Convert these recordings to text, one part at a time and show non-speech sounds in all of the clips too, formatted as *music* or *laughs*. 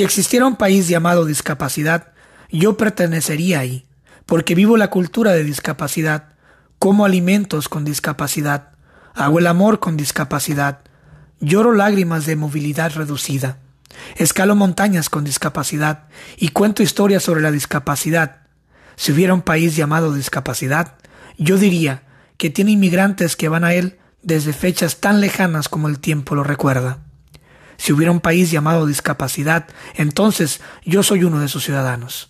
Si existiera un país llamado discapacidad, yo pertenecería ahí, porque vivo la cultura de discapacidad, como alimentos con discapacidad, hago el amor con discapacidad, lloro lágrimas de movilidad reducida, escalo montañas con discapacidad y cuento historias sobre la discapacidad. Si hubiera un país llamado discapacidad, yo diría que tiene inmigrantes que van a él desde fechas tan lejanas como el tiempo lo recuerda. Si hubiera un país llamado discapacidad, entonces yo soy uno de sus ciudadanos.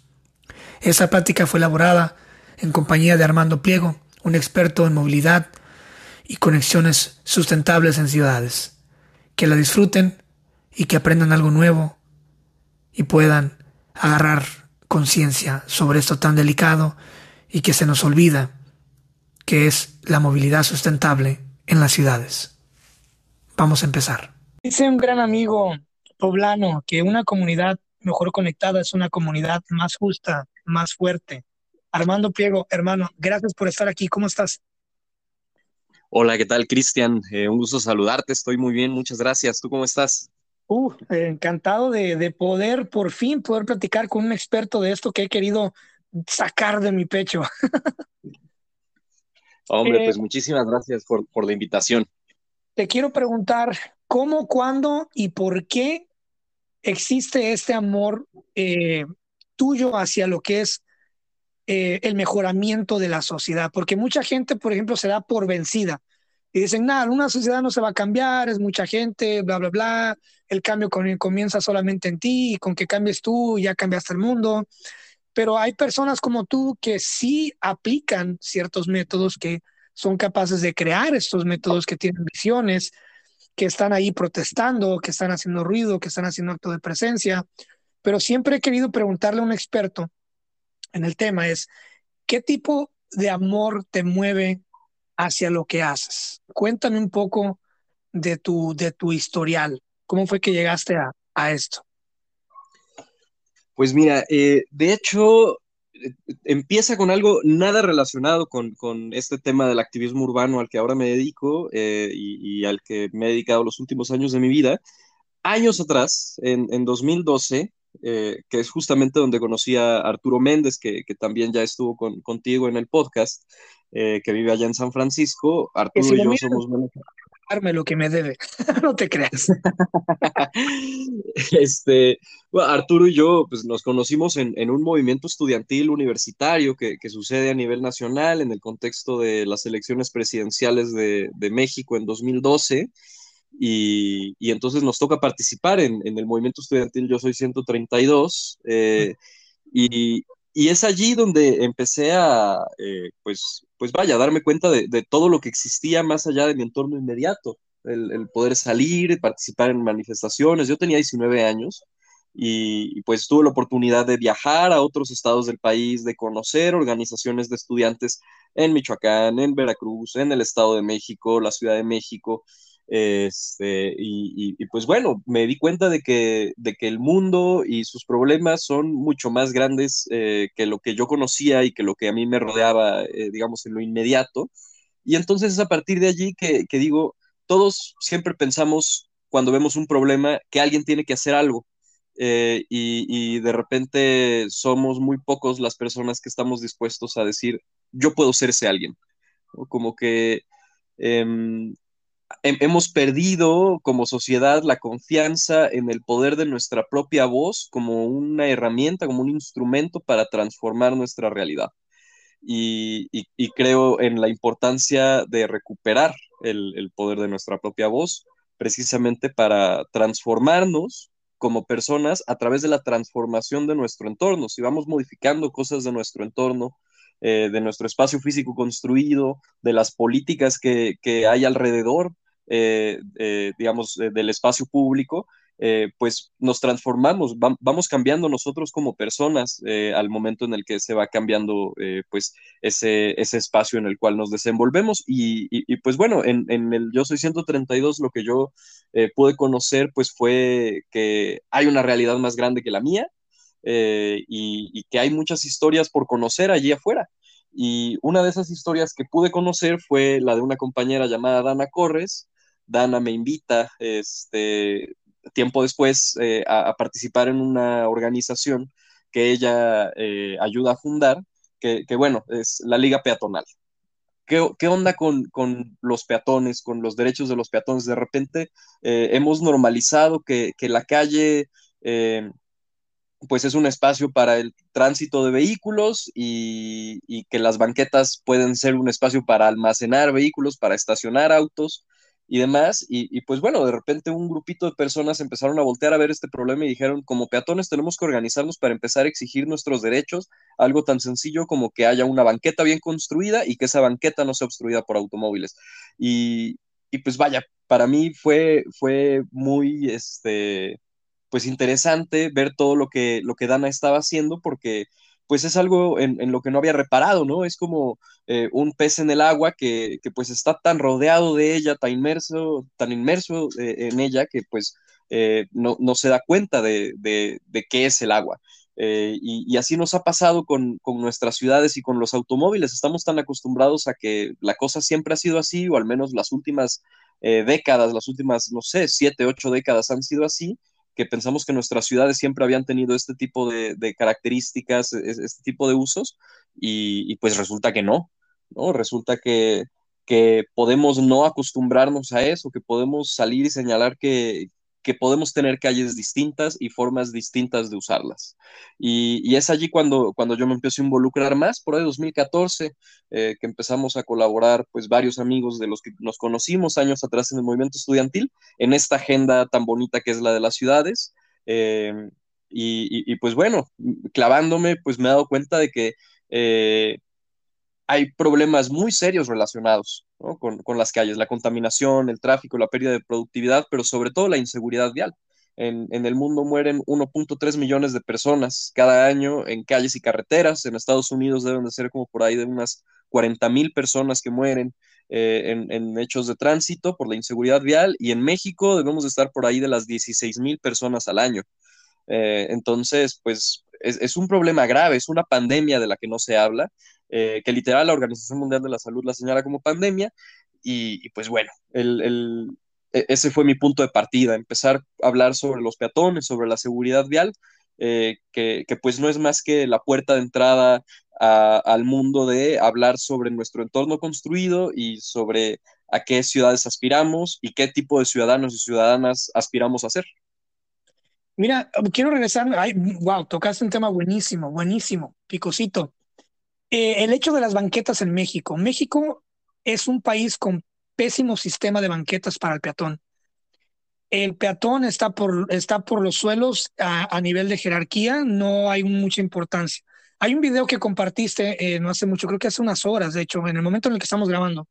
Esa práctica fue elaborada en compañía de Armando Pliego, un experto en movilidad y conexiones sustentables en ciudades. Que la disfruten y que aprendan algo nuevo y puedan agarrar conciencia sobre esto tan delicado y que se nos olvida que es la movilidad sustentable en las ciudades. Vamos a empezar. Dice un gran amigo poblano que una comunidad mejor conectada es una comunidad más justa, más fuerte. Armando Pliego, hermano, gracias por estar aquí. ¿Cómo estás? Hola, ¿qué tal, Cristian? Eh, un gusto saludarte. Estoy muy bien, muchas gracias. ¿Tú cómo estás? Uh, encantado de, de poder, por fin, poder platicar con un experto de esto que he querido sacar de mi pecho. *laughs* Hombre, pues eh, muchísimas gracias por, por, la invitación. Te quiero preguntar, ¿cómo, cuándo y por qué existe este amor eh, tuyo hacia lo que es eh, el mejoramiento de la sociedad? Porque mucha gente, por ejemplo, se da por vencida y dicen, nada, una sociedad no se va a cambiar, es mucha gente, bla, bla, bla, el cambio comienza solamente en ti y con que cambies tú ya cambiaste el mundo pero hay personas como tú que sí aplican ciertos métodos que son capaces de crear estos métodos que tienen visiones, que están ahí protestando, que están haciendo ruido, que están haciendo acto de presencia. Pero siempre he querido preguntarle a un experto en el tema es, ¿qué tipo de amor te mueve hacia lo que haces? Cuéntame un poco de tu, de tu historial. ¿Cómo fue que llegaste a, a esto? Pues mira, eh, de hecho, empieza con algo nada relacionado con, este tema del activismo urbano al que ahora me dedico eh, y, al que me he dedicado los últimos años de mi vida. Años atrás, en, 2012, que es justamente donde conocí a Arturo Méndez, que, también ya estuvo contigo en el podcast, que vive allá en San Francisco. Arturo y yo somos lo que me debe, *laughs* no te creas. *laughs* este, Arturo y yo pues, nos conocimos en, un movimiento estudiantil universitario que, sucede a nivel nacional en el contexto de las elecciones presidenciales de, México en 2012. Y, entonces nos toca participar en, el movimiento estudiantil Yo Soy 132. Eh, y, y es allí donde empecé a, eh, pues, pues vaya, a darme cuenta de, todo lo que existía más allá de mi entorno inmediato, el, poder salir, participar en manifestaciones. Yo tenía 19 años y, pues tuve la oportunidad de viajar a otros estados del país, de conocer organizaciones de estudiantes en Michoacán, en Veracruz, en el Estado de México, la Ciudad de México. Este, y, pues bueno, me di cuenta de que, de que el mundo y sus problemas son mucho más grandes eh, que lo que yo conocía y que lo que a mí me rodeaba, eh, digamos, en lo inmediato. Y entonces es a partir de allí que, digo, todos siempre pensamos cuando vemos un problema que alguien tiene que hacer algo. Eh, y, de repente somos muy pocos las personas que estamos dispuestos a decir, yo puedo ser ese alguien. Como que em, hemos perdido como sociedad la confianza en el poder de nuestra propia voz como una herramienta, como un instrumento para transformar nuestra realidad. Y, creo en la importancia de recuperar el, poder de nuestra propia voz precisamente para transformarnos como personas a través de la transformación de nuestro entorno. Si vamos modificando cosas de nuestro entorno, eh, de nuestro espacio físico construido, de las políticas que, que hay alrededor, eh, eh, digamos, del espacio público, pues nos transformamos, vamos cambiando nosotros como personas al momento en el que se va cambiando pues ese, ese espacio en el cual nos desenvolvemos. Y, pues bueno, en, el Yo Soy 132 lo que yo pude conocer pues fue que hay una realidad más grande que la mía y, y que hay muchas historias por conocer allí afuera. Y una de esas historias que pude conocer fue la de una compañera llamada Dana Corres, Dana me invita, este, tiempo después a, participar en una organización que ella ayuda a fundar, que, bueno, es la Liga Peatonal. ¿Qué, onda con, los peatones, con los derechos de los peatones? De repente hemos normalizado que, la calle pues es un espacio para el tránsito de vehículos y, que las banquetas pueden ser un espacio para almacenar vehículos, para estacionar autos y demás. Y, pues bueno, de repente un grupito de personas empezaron a voltear a ver este problema y dijeron, como peatones tenemos que organizarnos para empezar a exigir nuestros derechos, algo tan sencillo como que haya una banqueta bien construida y que esa banqueta no sea obstruida por automóviles. Y, y pues vaya, para mí fue, fue muy, este, pues interesante ver todo lo que, lo que Dana estaba haciendo porque pues es algo en, lo que no había reparado, ¿no? Es como eh, un pez en el agua que, pues está tan rodeado de ella, tan inmerso, tan inmerso eh, en ella que pues eh, no, se da cuenta de, qué es el agua. Y, así nos ha pasado con, con, nuestras ciudades y con los automóviles. Estamos tan acostumbrados a que la cosa siempre ha sido así, o al menos las últimas décadas, las últimas, no sé, siete, ocho décadas han sido así, que pensamos que nuestras ciudades siempre habían tenido este tipo de, características, este tipo de usos, y, pues resulta que no, ¿no? Resulta que, que podemos no acostumbrarnos a eso, que podemos salir y señalar que, que podemos tener calles distintas y formas distintas de usarlas. Y, es allí cuando, cuando yo me empiezo a involucrar más, por ahí 2014, eh, que empezamos a colaborar, pues varios amigos de los que nos conocimos años atrás en el movimiento estudiantil, en esta agenda tan bonita que es la de las ciudades. Eh, y, pues bueno, clavándome, pues me he dado cuenta de que eh, hay problemas muy serios relacionados con, las calles, la contaminación, el tráfico, la pérdida de productividad, pero sobre todo la inseguridad vial. En, el mundo mueren 1.3 millones de personas cada año en calles y carreteras. En Estados Unidos deben de ser como por ahí de unas 40 mil personas que mueren eh, en, hechos de tránsito por la inseguridad vial. Y en México debemos de estar por ahí de las 16 mil personas al año. Eh, entonces, pues es, un problema grave, es una pandemia de la que no se habla eh, que literal la Organización Mundial de la Salud la señala como pandemia. Y, pues bueno, el, e, ese fue mi punto de partida, empezar a hablar sobre los peatones, sobre la seguridad vial, eh, que, pues no es más que la puerta de entrada al mundo de hablar sobre nuestro entorno construido y sobre a qué ciudades aspiramos y qué tipo de ciudadanos y ciudadanas aspiramos a ser. Mira, quiero regresar, ay, wow, tocaste un tema buenísimo, buenísimo, picosito. Eh, el hecho de las banquetas en México. México es un país con pésimo sistema de banquetas para el peatón. El peatón está por, está por los suelos a, nivel de jerarquía, no hay mucha importancia. Hay un video que compartiste eh, no hace mucho, creo que hace unas horas, de hecho, en el momento en el que estamos grabando,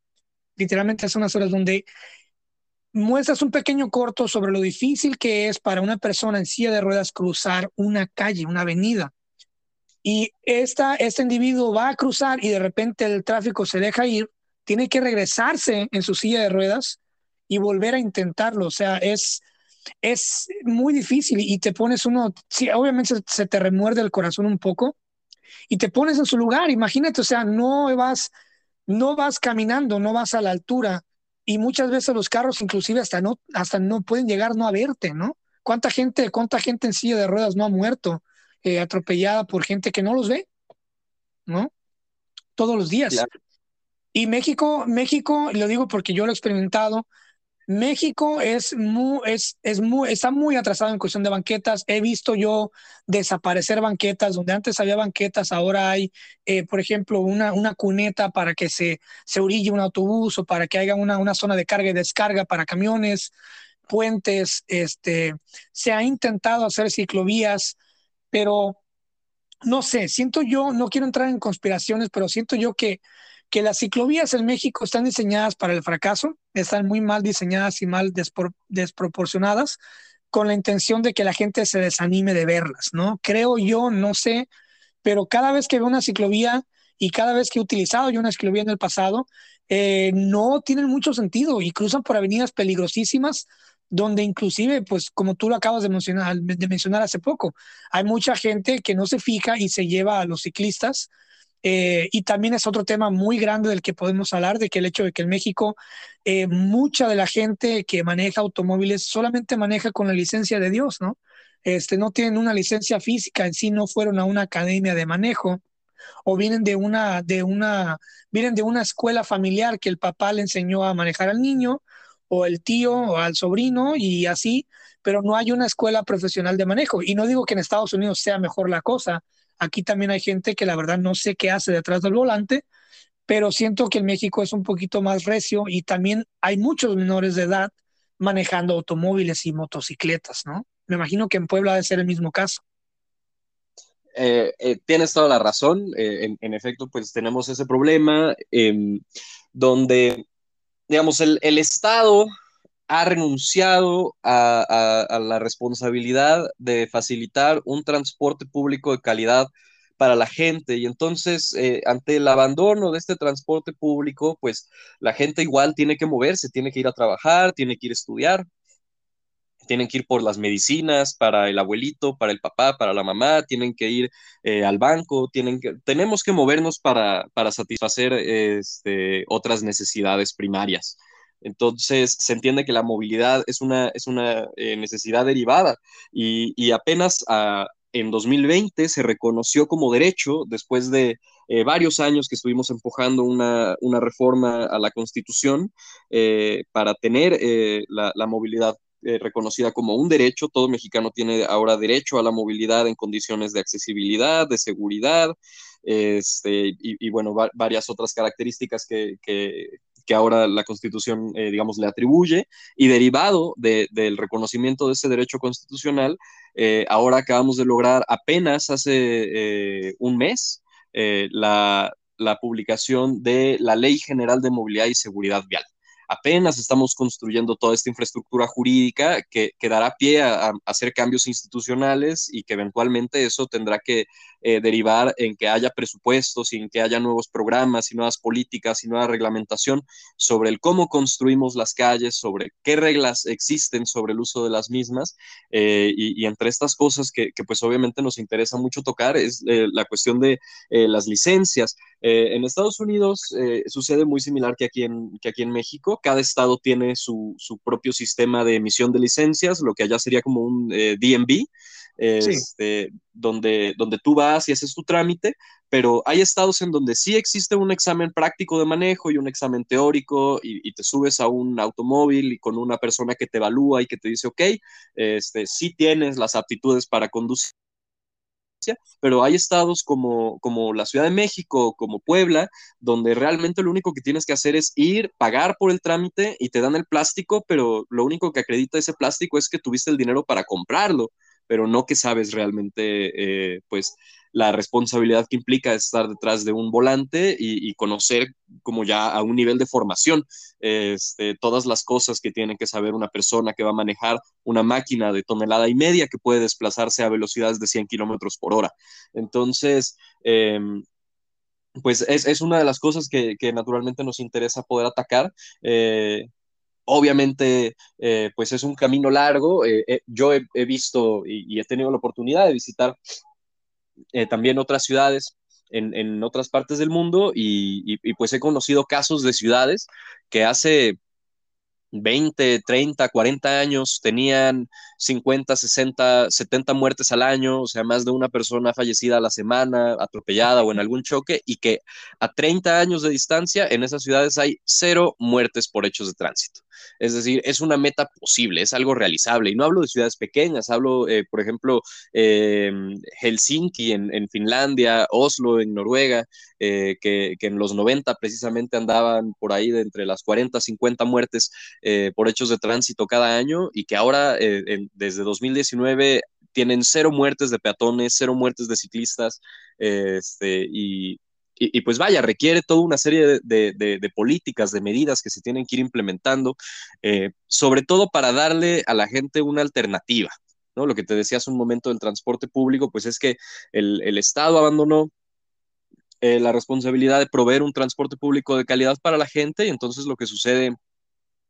literalmente hace unas horas, donde muestras un pequeño corto sobre lo difícil que es para una persona en silla de ruedas cruzar una calle, una avenida y esta, este individuo va a cruzar y de repente el tráfico se deja ir, tiene que regresarse en su silla de ruedas y volver a intentarlo. O sea, es, es muy difícil y te pones uno, obviamente se te remuerde el corazón un poco y te pones en su lugar. Imagínate, o sea, no vas, no vas caminando, no vas a la altura y muchas veces los carros inclusive hasta no, hasta no pueden llegar no a verte, ¿no? ¿Cuánta gente, cuánta gente en silla de ruedas no ha muerto? Eh, atropellada por gente que no los ve, ¿no? Todos los días. Y México, México, lo digo porque yo lo he experimentado, México es muy, es, es muy, está muy atrasado en cuestión de banquetas. He visto yo desaparecer banquetas, donde antes había banquetas, ahora hay, eh, por ejemplo, una, una cuneta para que se, se orille un autobús o para que haya una, una zona de carga y descarga para camiones, puentes. Este, se ha intentado hacer ciclovías pero no sé, siento yo, no quiero entrar en conspiraciones, pero siento yo que, que las ciclovías en México están diseñadas para el fracaso, están muy mal diseñadas y mal desproporcionadas con la intención de que la gente se desanime de verlas, ¿no? Creo yo, no sé, pero cada vez que veo una ciclovía y cada vez que he utilizado yo una ciclovía en el pasado, eh, no tienen mucho sentido y cruzan por avenidas peligrosísimas donde inclusive, pues como tú lo acabas de mencionar, de mencionar hace poco, hay mucha gente que no se fija y se lleva a los ciclistas Eh, y también es otro tema muy grande del que podemos hablar, de que el hecho de que en México eh, mucha de la gente que maneja automóviles solamente maneja con la licencia de Dios, ¿no? Este, no tienen una licencia física en sí, no fueron a una academia de manejo o vienen de una, de una, vienen de una escuela familiar que el papá le enseñó a manejar al niño o el tío o al sobrino y así, pero no hay una escuela profesional de manejo. Y no digo que en Estados Unidos sea mejor la cosa, Aquí también hay gente que la verdad no sé qué hace detrás del volante, pero siento que en México es un poquito más recio y también hay muchos menores de edad manejando automóviles y motocicletas, ¿no? Me imagino que en Puebla debe ser el mismo caso. Eh, eh, tienes toda la razón. Eh, en, efecto, pues tenemos ese problema em, donde, digamos, el, el Estado ha renunciado a, la responsabilidad de facilitar un transporte público de calidad para la gente. Y entonces, eh, ante el abandono de este transporte público, pues la gente igual tiene que moverse, tiene que ir a trabajar, tiene que ir a estudiar, tienen que ir por las medicinas para el abuelito, para el papá, para la mamá, tienen que ir eh, al banco, tienen que, tenemos que movernos para, para satisfacer este, otras necesidades primarias. Entonces, se entiende que la movilidad es una, es una eh, necesidad derivada y, apenas ah, en 2020 se reconoció como derecho, después de eh, varios años que estuvimos empujando una, reforma a la Constitución eh, para tener la, la, movilidad reconocida como un derecho. Todo mexicano tiene ahora derecho a la movilidad en condiciones de accesibilidad, de seguridad, este, y, bueno, varias otras características que, que ahora la Constitución, eh, digamos, le atribuye, y derivado del reconocimiento de ese derecho constitucional, eh, ahora acabamos de lograr apenas hace eh, un mes la, la publicación de la Ley General de Movilidad y Seguridad Vial. Apenas estamos construyendo toda esta infraestructura jurídica que, que dará pie a, hacer cambios institucionales y que eventualmente eso tendrá que eh, derivar en que haya presupuestos y en que haya nuevos programas y nuevas políticas y nueva reglamentación sobre el cómo construimos las calles, sobre qué reglas existen sobre el uso de las mismas eh, y, entre estas cosas que, que, pues obviamente nos interesa mucho tocar es eh, la cuestión de las licencias. en Estados Unidos sucede muy similar que aquí en, que aquí en México cada estado tiene su, propio sistema de emisión de licencias, lo que allá sería como un eh, DMV, este, donde, donde tú vas y haces tu trámite, pero hay estados en donde sí existe un examen práctico de manejo y un examen teórico y, te subes a un automóvil y con una persona que te evalúa y que te dice, ok, este, sí tienes las aptitudes para conducir pero hay estados como, como la Ciudad de México, como Puebla, donde realmente lo único que tienes que hacer es ir, pagar por el trámite y te dan el plástico, pero lo único que acredita ese plástico es que tuviste el dinero para comprarlo, pero no que sabes realmente, eh, pues, la responsabilidad que implica estar detrás de un volante y, conocer como ya a un nivel de formación este, todas las cosas que tiene que saber una persona que va a manejar una máquina de tonelada y media que puede desplazarse a velocidades de 100 kilómetros por hora. Entonces, em, pues es, una de las cosas que, naturalmente nos interesa poder atacar. Eh, obviamente, eh, pues es un camino largo. Eh, yo he, visto y, he tenido la oportunidad de visitar eh, también otras ciudades en, en, otras partes del mundo y, y, pues he conocido casos de ciudades que hace 20, 30, 40 años tenían 50, 60, 70 muertes al año, o sea, más de una persona fallecida a la semana, atropellada o en algún choque, y que a 30 años de distancia en esas ciudades hay cero muertes por hechos de tránsito. Es decir, es una meta posible, es algo realizable. Y no hablo de ciudades pequeñas, hablo, eh, por ejemplo, eh, Helsinki en, Finlandia, Oslo en Noruega, eh, que, en los 90 precisamente andaban por ahí de entre las 40, 50 muertes por hechos de tránsito cada año y que ahora, desde 2019, tienen cero muertes de peatones, cero muertes de ciclistas, este, y, y, pues vaya, requiere toda una serie de, políticas, de medidas que se tienen que ir implementando, eh, sobre todo para darle a la gente una alternativa. ¿no? Lo que te decía hace un momento del transporte público, pues es que el, Estado abandonó eh, la responsabilidad de proveer un transporte público de calidad para la gente y entonces lo que sucede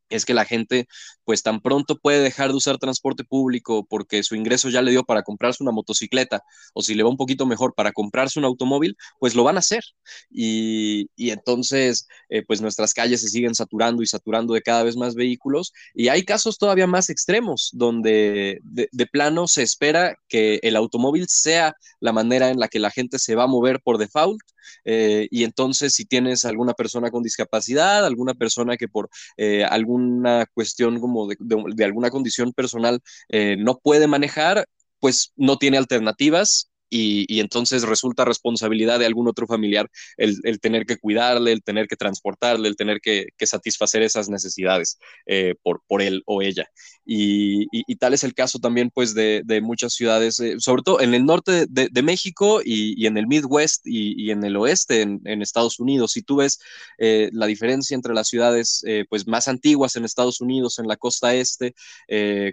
es que la gente pues tan pronto puede dejar de usar transporte público porque su ingreso ya le dio para comprarse una motocicleta o si le va un poquito mejor para comprarse un automóvil, pues lo van a hacer. Y, entonces eh, pues nuestras calles se siguen saturando y saturando de cada vez más vehículos y hay casos todavía más extremos donde de, plano se espera que el automóvil sea la manera en la que la gente se va a mover por default eh, y entonces si tienes alguna persona con discapacidad, alguna persona que por eh, algún una cuestión como de, alguna condición personal eh, no puede manejar, pues no tiene alternativas y, entonces resulta responsabilidad de algún otro familiar el, tener que cuidarle, el tener que transportarle, el tener que, satisfacer esas necesidades eh, por, por él o ella. Y, tal es el caso también pues de, muchas ciudades, eh, sobre todo en el norte de, México y, en el Midwest y, en el oeste en, Estados Unidos. Si tú ves eh, la diferencia entre las ciudades pues más antiguas en Estados Unidos, en la costa este,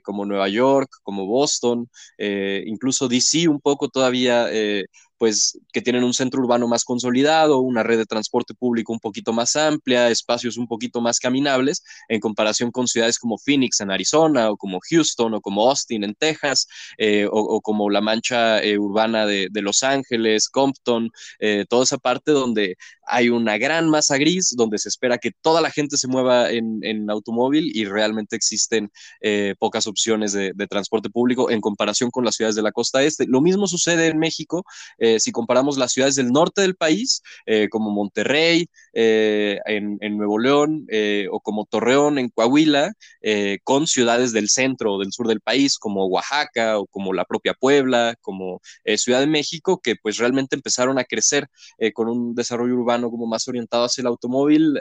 como Nueva York, como Boston, incluso DC un poco todavía eh, pues que tienen un centro urbano más consolidado, una red de transporte público un poquito más amplia, espacios un poquito más caminables en comparación con ciudades como Phoenix en Arizona o como Houston o como Austin en Texas eh, o, como la mancha eh, urbana de, Los Ángeles, Compton, toda esa parte donde hay una gran masa gris, donde se espera que toda la gente se mueva en, automóvil y realmente existen pocas opciones de transporte público en comparación con las ciudades de la costa este. Lo mismo sucede en México, eh, si comparamos las ciudades del norte del país, eh, como Monterrey, eh, en, Nuevo León, o como Torreón, en Coahuila, con ciudades del centro o del sur del país, como Oaxaca, o como la propia Puebla, como Ciudad de México, que pues realmente empezaron a crecer con un desarrollo urbano como más orientado hacia el automóvil,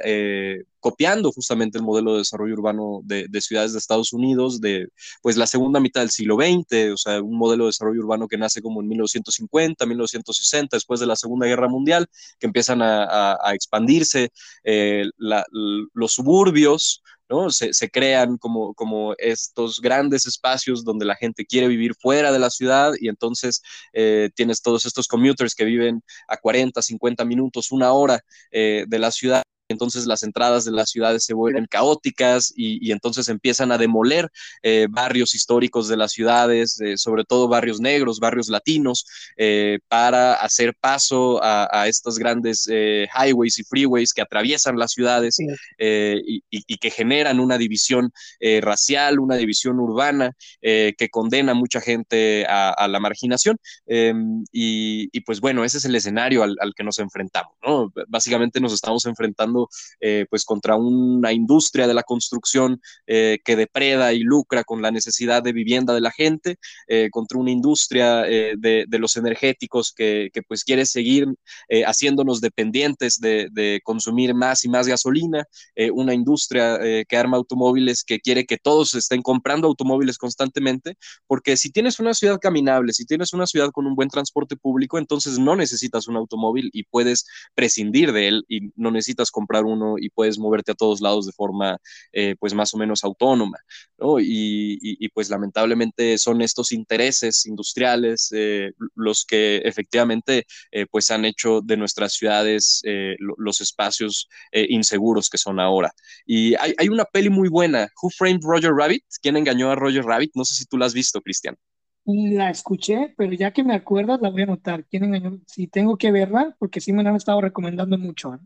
copiando justamente el modelo de desarrollo urbano de, de, ciudades de Estados Unidos de pues la segunda mitad del siglo XX, o sea, un modelo de desarrollo urbano que nace como en 1950, 1960, después de la Segunda Guerra Mundial, que empiezan a, expandirse eh, los suburbios, ¿no? Se, crean como, como estos grandes espacios donde la gente quiere vivir fuera de la ciudad y entonces eh, tienes todos estos commuters que viven a 40, 50 minutos, una hora eh, de la ciudad entonces las entradas de las ciudades se vuelven caóticas y, entonces empiezan a demoler eh, barrios históricos de las ciudades, eh, sobre todo barrios negros, barrios latinos, eh, para hacer paso a, estos grandes highways y freeways que atraviesan las ciudades y, que generan una división racial, una división urbana que condena a mucha gente a, la marginación. Em, y, pues bueno, ese es el escenario al, al que nos enfrentamos. ¿no? Básicamente nos estamos enfrentando eh, pues contra una industria de la construcción eh, que depreda y lucra con la necesidad de vivienda de la gente, eh, contra una industria de, los energéticos que, pues quiere seguir haciéndonos dependientes de, consumir más y más gasolina, una industria que arma automóviles que quiere que todos estén comprando automóviles constantemente, porque si tienes una ciudad caminable, si tienes una ciudad con un buen transporte público, entonces no necesitas un automóvil y puedes prescindir de él y no necesitas comprar comprar uno y puedes moverte a todos lados de forma eh, pues más o menos autónoma, ¿no? Y, pues lamentablemente son estos intereses industriales eh, los que efectivamente eh, pues han hecho de nuestras ciudades los espacios inseguros que son ahora. Y hay, hay una peli muy buena, Who Framed Roger Rabbit? ¿Quién engañó a Roger Rabbit? No sé si tú la has visto, Cristian. La escuché, pero ya que me acuerdas, la voy a anotar. ¿Quién engañó? Si tengo que verla, porque sí me la han estado recomendando mucho.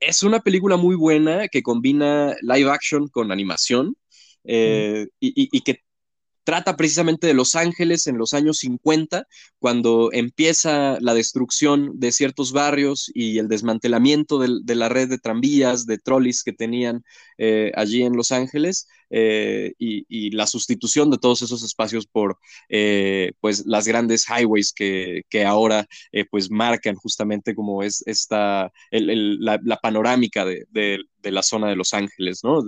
Es una película muy buena que combina live action con animación eh, y, que trata precisamente de Los Ángeles en los años 50, cuando empieza la destrucción de ciertos barrios y el desmantelamiento de, la red de tranvías, de trolleys que tenían eh, allí en Los Ángeles. Eh, y, la sustitución de todos esos espacios por eh, pues las grandes highways que, ahora pues marcan justamente como es esta la, panorámica de, la zona de Los Ángeles, ¿no?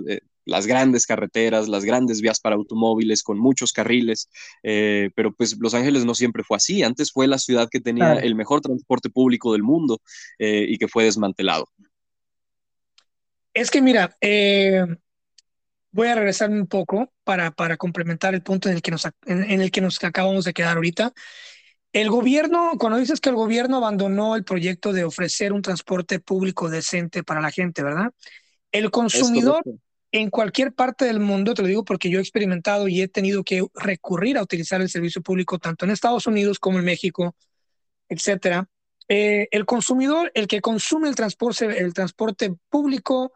las grandes carreteras, las grandes vías para automóviles con muchos carriles, pero pues Los Ángeles no siempre fue así, antes fue la ciudad que tenía el mejor transporte público del mundo y que fue desmantelado. Es que mira, eh, voy a regresarme un poco para, para complementar el punto en el, que nos, en, el que nos acabamos de quedar ahorita. El gobierno, cuando dices que el gobierno abandonó el proyecto de ofrecer un transporte público decente para la gente, ¿verdad? El consumidor, en cualquier parte del mundo, te lo digo porque yo he experimentado y he tenido que recurrir a utilizar el servicio público tanto en Estados Unidos como en México, etcétera. Eh, el consumidor, el que consume el transporte, el transporte público,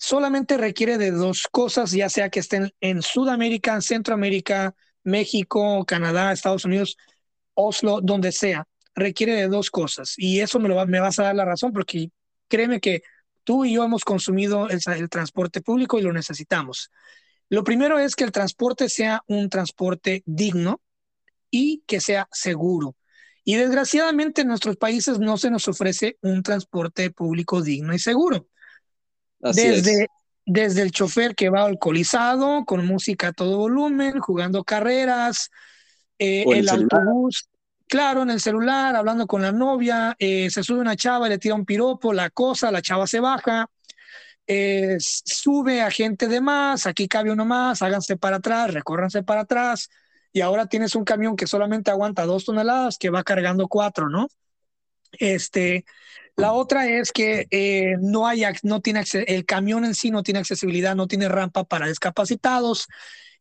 solamente requiere de dos cosas, ya sea que estén en Sudamérica, Centroamérica, México, Canadá, Estados Unidos, Oslo, donde sea. Requiere de dos cosas. Y eso me, lo me vas a dar la razón porque créeme que tú y yo hemos consumido el, transporte público y lo necesitamos. Lo primero es que el transporte sea un transporte digno y que sea seguro. Y desgraciadamente en nuestros países no se nos ofrece un transporte público digno y seguro. Desde, desde el chofer que va alcoholizado, con música a todo volumen, jugando carreras, eh, el, autobús, claro, en el celular, hablando con la novia, eh, se sube una chava le tira un piropo, la cosa, la chava se baja, eh, sube a gente de más, aquí cabe uno más, háganse para atrás, recórranse para atrás, y ahora tienes un camión que solamente aguanta dos toneladas que va cargando cuatro, ¿no? Este, la otra es que eh, no hay, no tiene el camión en sí no tiene accesibilidad, no tiene rampa para discapacitados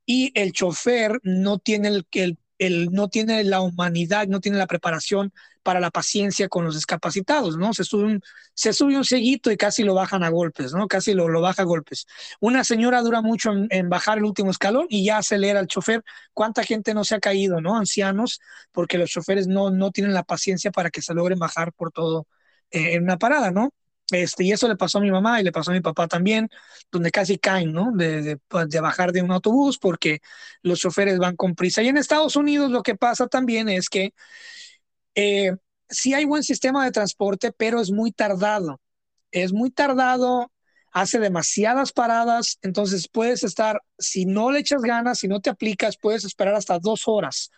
y el chofer no tiene el, el él no tiene la humanidad, no tiene la preparación para la paciencia con los discapacitados, ¿no? Se sube un, se seguito y casi lo bajan a golpes, ¿no? Casi lo, lo baja a golpes. Una señora dura mucho en, bajar el último escalón y ya acelera el chofer. ¿Cuánta gente no se ha caído, ¿no? Ancianos, porque los choferes no, no tienen la paciencia para que se logren bajar por todo eh, en una parada, ¿no? Este, y eso le pasó a mi mamá y le pasó a mi papá también, donde casi caen, ¿no? De, de, bajar de un autobús porque los choferes van con prisa. Y en Estados Unidos lo que pasa también es que eh, sí hay buen sistema de transporte, pero es muy tardado. Es muy tardado, hace demasiadas paradas, entonces puedes estar, si no le echas ganas, si no te aplicas, puedes esperar hasta dos horas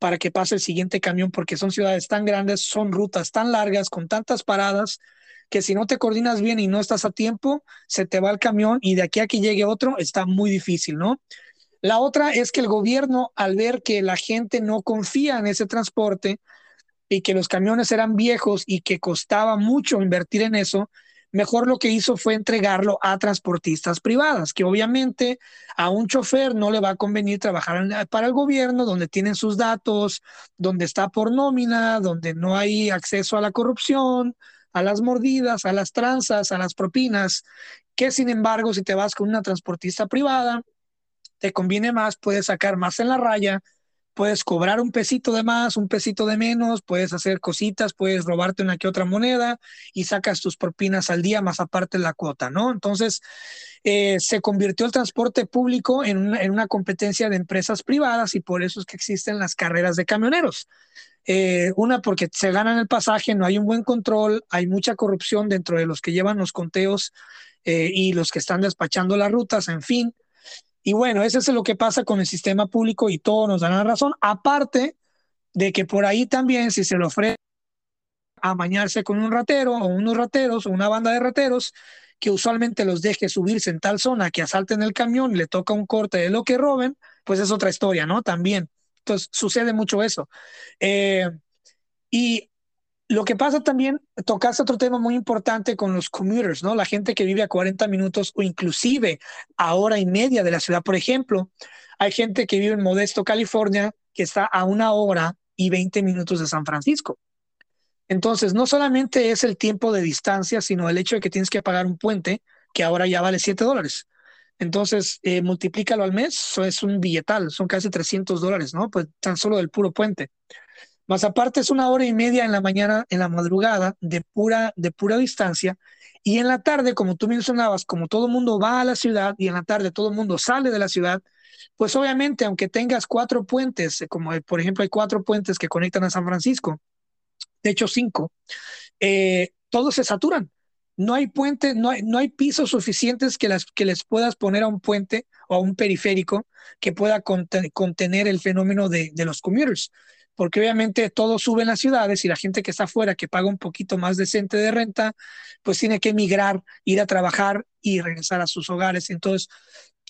para que pase el siguiente camión, porque son ciudades tan grandes, son rutas tan largas, con tantas paradas que si no te coordinas bien y no estás a tiempo, se te va el camión y de aquí a que llegue otro está muy difícil, ¿no? La otra es que el gobierno, al ver que la gente no confía en ese transporte y que los camiones eran viejos y que costaba mucho invertir en eso, mejor lo que hizo fue entregarlo a transportistas privadas, que obviamente a un chofer no le va a convenir trabajar para el gobierno, donde tienen sus datos, donde está por nómina, donde no hay acceso a la corrupción, a las mordidas, a las tranzas, a las propinas, que sin embargo, si te vas con una transportista privada, te conviene más, puedes sacar más en la raya, puedes cobrar un pesito de más, un pesito de menos, puedes hacer cositas, puedes robarte una que otra moneda y sacas tus propinas al día más aparte la cuota, ¿no? Entonces, eh, se convirtió el transporte público en una, en una competencia de empresas privadas y por eso es que existen las carreras de camioneros. Eh, una, porque se ganan el pasaje, no hay un buen control, hay mucha corrupción dentro de los que llevan los conteos eh, y los que están despachando las rutas, en fin. Y bueno, eso es lo que pasa con el sistema público y todos nos dan la razón. Aparte de que por ahí también, si se le ofrece amañarse con un ratero o unos rateros o una banda de rateros, que usualmente los deje subirse en tal zona que asalten el camión y le toca un corte de lo que roben, pues es otra historia, ¿no? También. Entonces, sucede mucho eso. Eh, y lo que pasa también, tocaste otro tema muy importante con los commuters, ¿no? La gente que vive a 40 minutos o inclusive a hora y media de la ciudad. Por ejemplo, hay gente que vive en Modesto, California, que está a una hora y 20 minutos de San Francisco. Entonces, no solamente es el tiempo de distancia, sino el hecho de que tienes que pagar un puente que ahora ya vale 7 dólares. Entonces, eh, multiplícalo al mes, eso es un billetal, son casi 300 dólares, ¿no? Pues tan solo del puro puente. Más aparte es una hora y media en la mañana, en la madrugada, de pura, de pura distancia. Y en la tarde, como tú mencionabas, como todo el mundo va a la ciudad y en la tarde todo el mundo sale de la ciudad, pues obviamente, aunque tengas cuatro puentes, como por ejemplo hay cuatro puentes que conectan a San Francisco, de hecho cinco, eh, todos se saturan no hay puente, no hay, no hay pisos suficientes que, las, que les puedas poner a un puente o a un periférico que pueda contener el fenómeno de, de, los commuters. Porque obviamente todo sube en las ciudades y la gente que está afuera, que paga un poquito más decente de renta, pues tiene que emigrar, ir a trabajar y regresar a sus hogares. Entonces,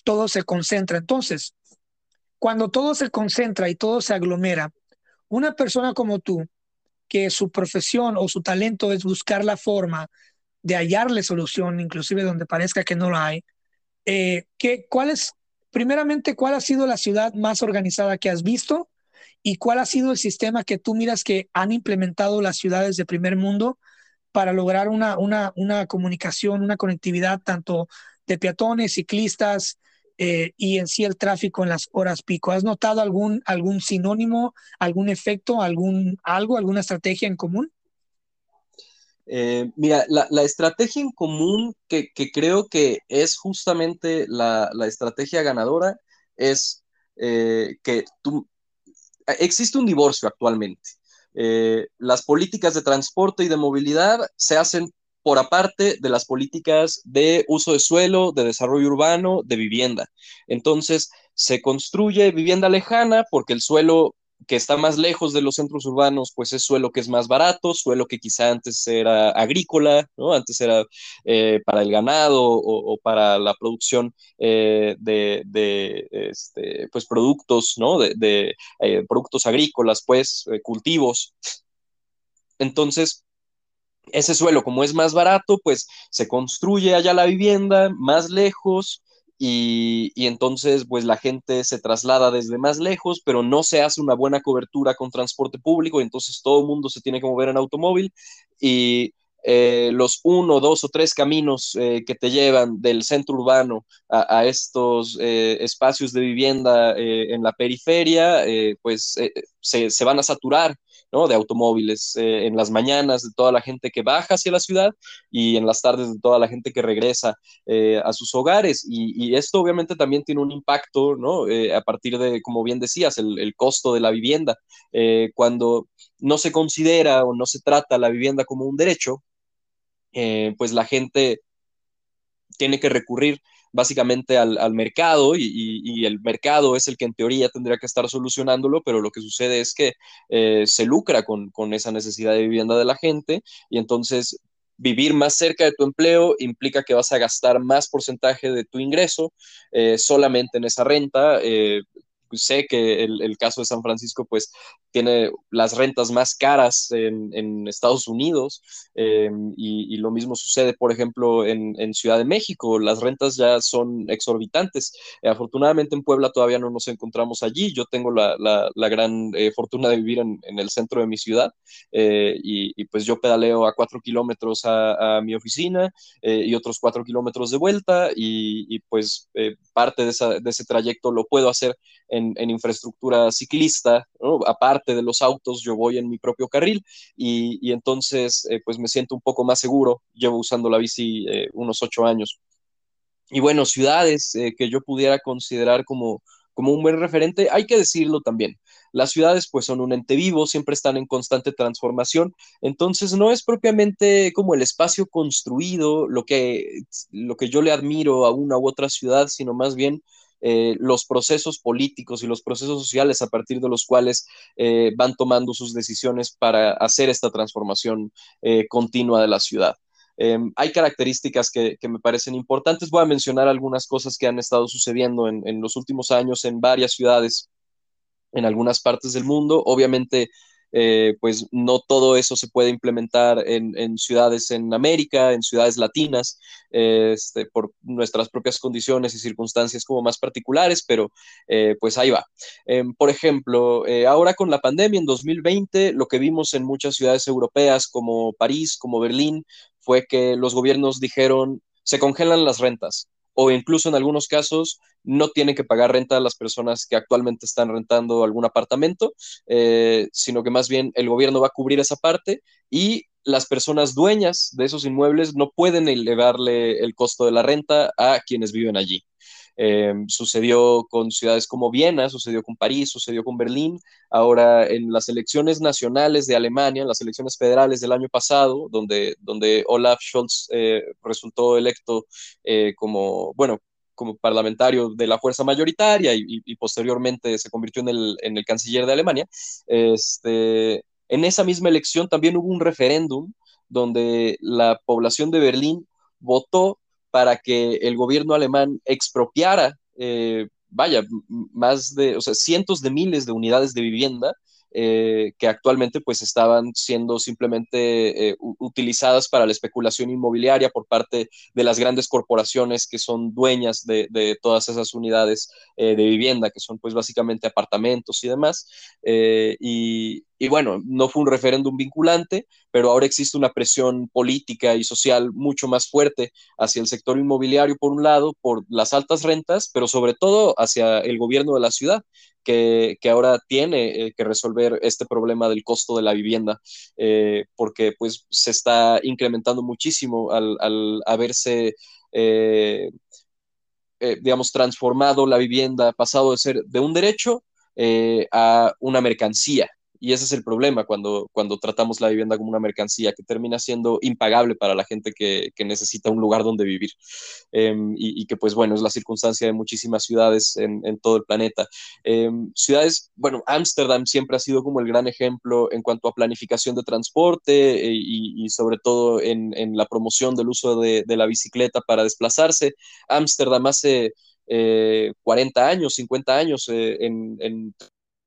todo se concentra. Entonces, cuando todo se concentra y todo se aglomera, una persona como tú, que su profesión o su talento es buscar la forma de hallarle solución, inclusive donde parezca que no la hay, Eh, ¿qué, ¿Cuál es, primeramente, cuál ha sido la ciudad más organizada que has visto? ¿Y cuál ha sido el sistema que tú miras que han implementado las ciudades de primer mundo para lograr una, una, una comunicación, una conectividad tanto de peatones, ciclistas eh, y en sí el tráfico en las horas pico? ¿Has notado algún, algún sinónimo, algún efecto, algún, algo, alguna estrategia en común? Eh, mira, la, la, estrategia en común que, que, creo que es justamente la, la estrategia ganadora es eh, que tú, existe un divorcio actualmente. Eh, las políticas de transporte y de movilidad se hacen por aparte de las políticas de uso de suelo, de desarrollo urbano, de vivienda. Entonces, se construye vivienda lejana porque el suelo que está más lejos de los centros urbanos, pues es suelo que es más barato, suelo que quizá antes era agrícola, ¿no? Antes era eh, para el ganado o, para la producción eh, de, este, pues productos, ¿no? De, eh, productos agrícolas, pues cultivos. Entonces, ese suelo, como es más barato, pues se construye allá la vivienda más lejos y, entonces pues la gente se traslada desde más lejos, pero no se hace una buena cobertura con transporte público, y entonces todo el mundo se tiene que mover en automóvil y eh, los uno, dos o tres caminos eh, que te llevan del centro urbano a, estos eh, espacios de vivienda en la periferia, pues se, se, van a saturar de automóviles eh, en las mañanas de toda la gente que baja hacia la ciudad y en las tardes de toda la gente que regresa eh, a sus hogares. Y, esto obviamente también tiene un impacto, ¿no? Eh, a partir de, como bien decías, el, el costo de la vivienda. cuando no se considera o no se trata la vivienda como un derecho, pues la gente tiene que recurrir básicamente al, mercado y, el mercado es el que en teoría tendría que estar solucionándolo, pero lo que sucede es que eh, se lucra con, esa necesidad de vivienda de la gente y entonces vivir más cerca de tu empleo implica que vas a gastar más porcentaje de tu ingreso eh, solamente en esa renta. Eh, sé que el, caso de San Francisco pues tiene las rentas más caras en, Estados Unidos em, y, lo mismo sucede por ejemplo en, Ciudad de México, las rentas ya son exorbitantes. afortunadamente en Puebla todavía no nos encontramos allí, yo tengo la, gran eh, fortuna de vivir en, el centro de mi ciudad eh, y, pues yo pedaleo a cuatro kilómetros a, mi oficina eh, y otros cuatro kilómetros de vuelta y, pues parte de, de ese trayecto lo puedo hacer en en, infraestructura ciclista, aparte de los autos, yo voy en mi propio carril y, entonces eh, pues me siento un poco más seguro, llevo usando la bici eh, unos ocho años. Y bueno, ciudades eh, que yo pudiera considerar como, como un buen referente, hay que decirlo también. Las ciudades pues son un ente vivo, siempre están en constante transformación, entonces no es propiamente como el espacio construido lo que, lo que yo le admiro a una u otra ciudad, sino más bien eh, los procesos políticos y los procesos sociales a partir de los cuales eh, van tomando sus decisiones para hacer esta transformación eh, continua de la ciudad. Em, hay características que, me parecen importantes. Voy a mencionar algunas cosas que han estado sucediendo en, en los últimos años en varias ciudades en algunas partes del mundo. Obviamente, eh, pues no todo eso se puede implementar en, ciudades en América, en ciudades latinas, este, por nuestras propias condiciones y circunstancias como más particulares, pero eh, pues ahí va. Em, por ejemplo, eh, ahora con la pandemia en 2020, lo que vimos en muchas ciudades europeas como París, como Berlín, fue que los gobiernos dijeron, se congelan las rentas o incluso en algunos casos no tienen que pagar renta a las personas que actualmente están rentando algún apartamento, eh, sino que más bien el gobierno va a cubrir esa parte y las personas dueñas de esos inmuebles no pueden elevarle el costo de la renta a quienes viven allí. Eh, sucedió con ciudades como Viena, sucedió con París, sucedió con Berlín. Ahora, en las elecciones nacionales de Alemania, en las elecciones federales del año pasado, donde, donde Olaf Scholz eh, resultó electo eh, como, bueno, como parlamentario de la fuerza mayoritaria y, posteriormente se convirtió en el, en el, canciller de Alemania, este, en esa misma elección también hubo un referéndum donde la población de Berlín votó para que el gobierno alemán expropiara, eh, vaya, más de, o sea, cientos de miles de unidades de vivienda eh, que actualmente pues estaban siendo simplemente eh, utilizadas para la especulación inmobiliaria por parte de las grandes corporaciones que son dueñas de, todas esas unidades de vivienda, que son pues básicamente apartamentos y demás. y, y bueno, no fue un referéndum vinculante, pero ahora existe una presión política y social mucho más fuerte hacia el sector inmobiliario, por un lado, por las altas rentas, pero sobre todo hacia el gobierno de la ciudad, que, ahora tiene eh, que resolver este problema del costo de la vivienda, eh, porque pues se está incrementando muchísimo al, haberse... Eh, digamos, transformado la vivienda, pasado de ser de un derecho a una mercancía. Y ese es el problema cuando, cuando tratamos la vivienda como una mercancía que termina siendo impagable para la gente que, necesita un lugar donde vivir. Em, y, que, pues bueno, es la circunstancia de muchísimas ciudades en, todo el planeta. Em, ciudades, bueno, Ámsterdam siempre ha sido como el gran ejemplo en cuanto a planificación de transporte eh, y, sobre todo en, la promoción del uso de, la bicicleta para desplazarse. Ámsterdam hace... 40 eh, años, 50 años eh, en, en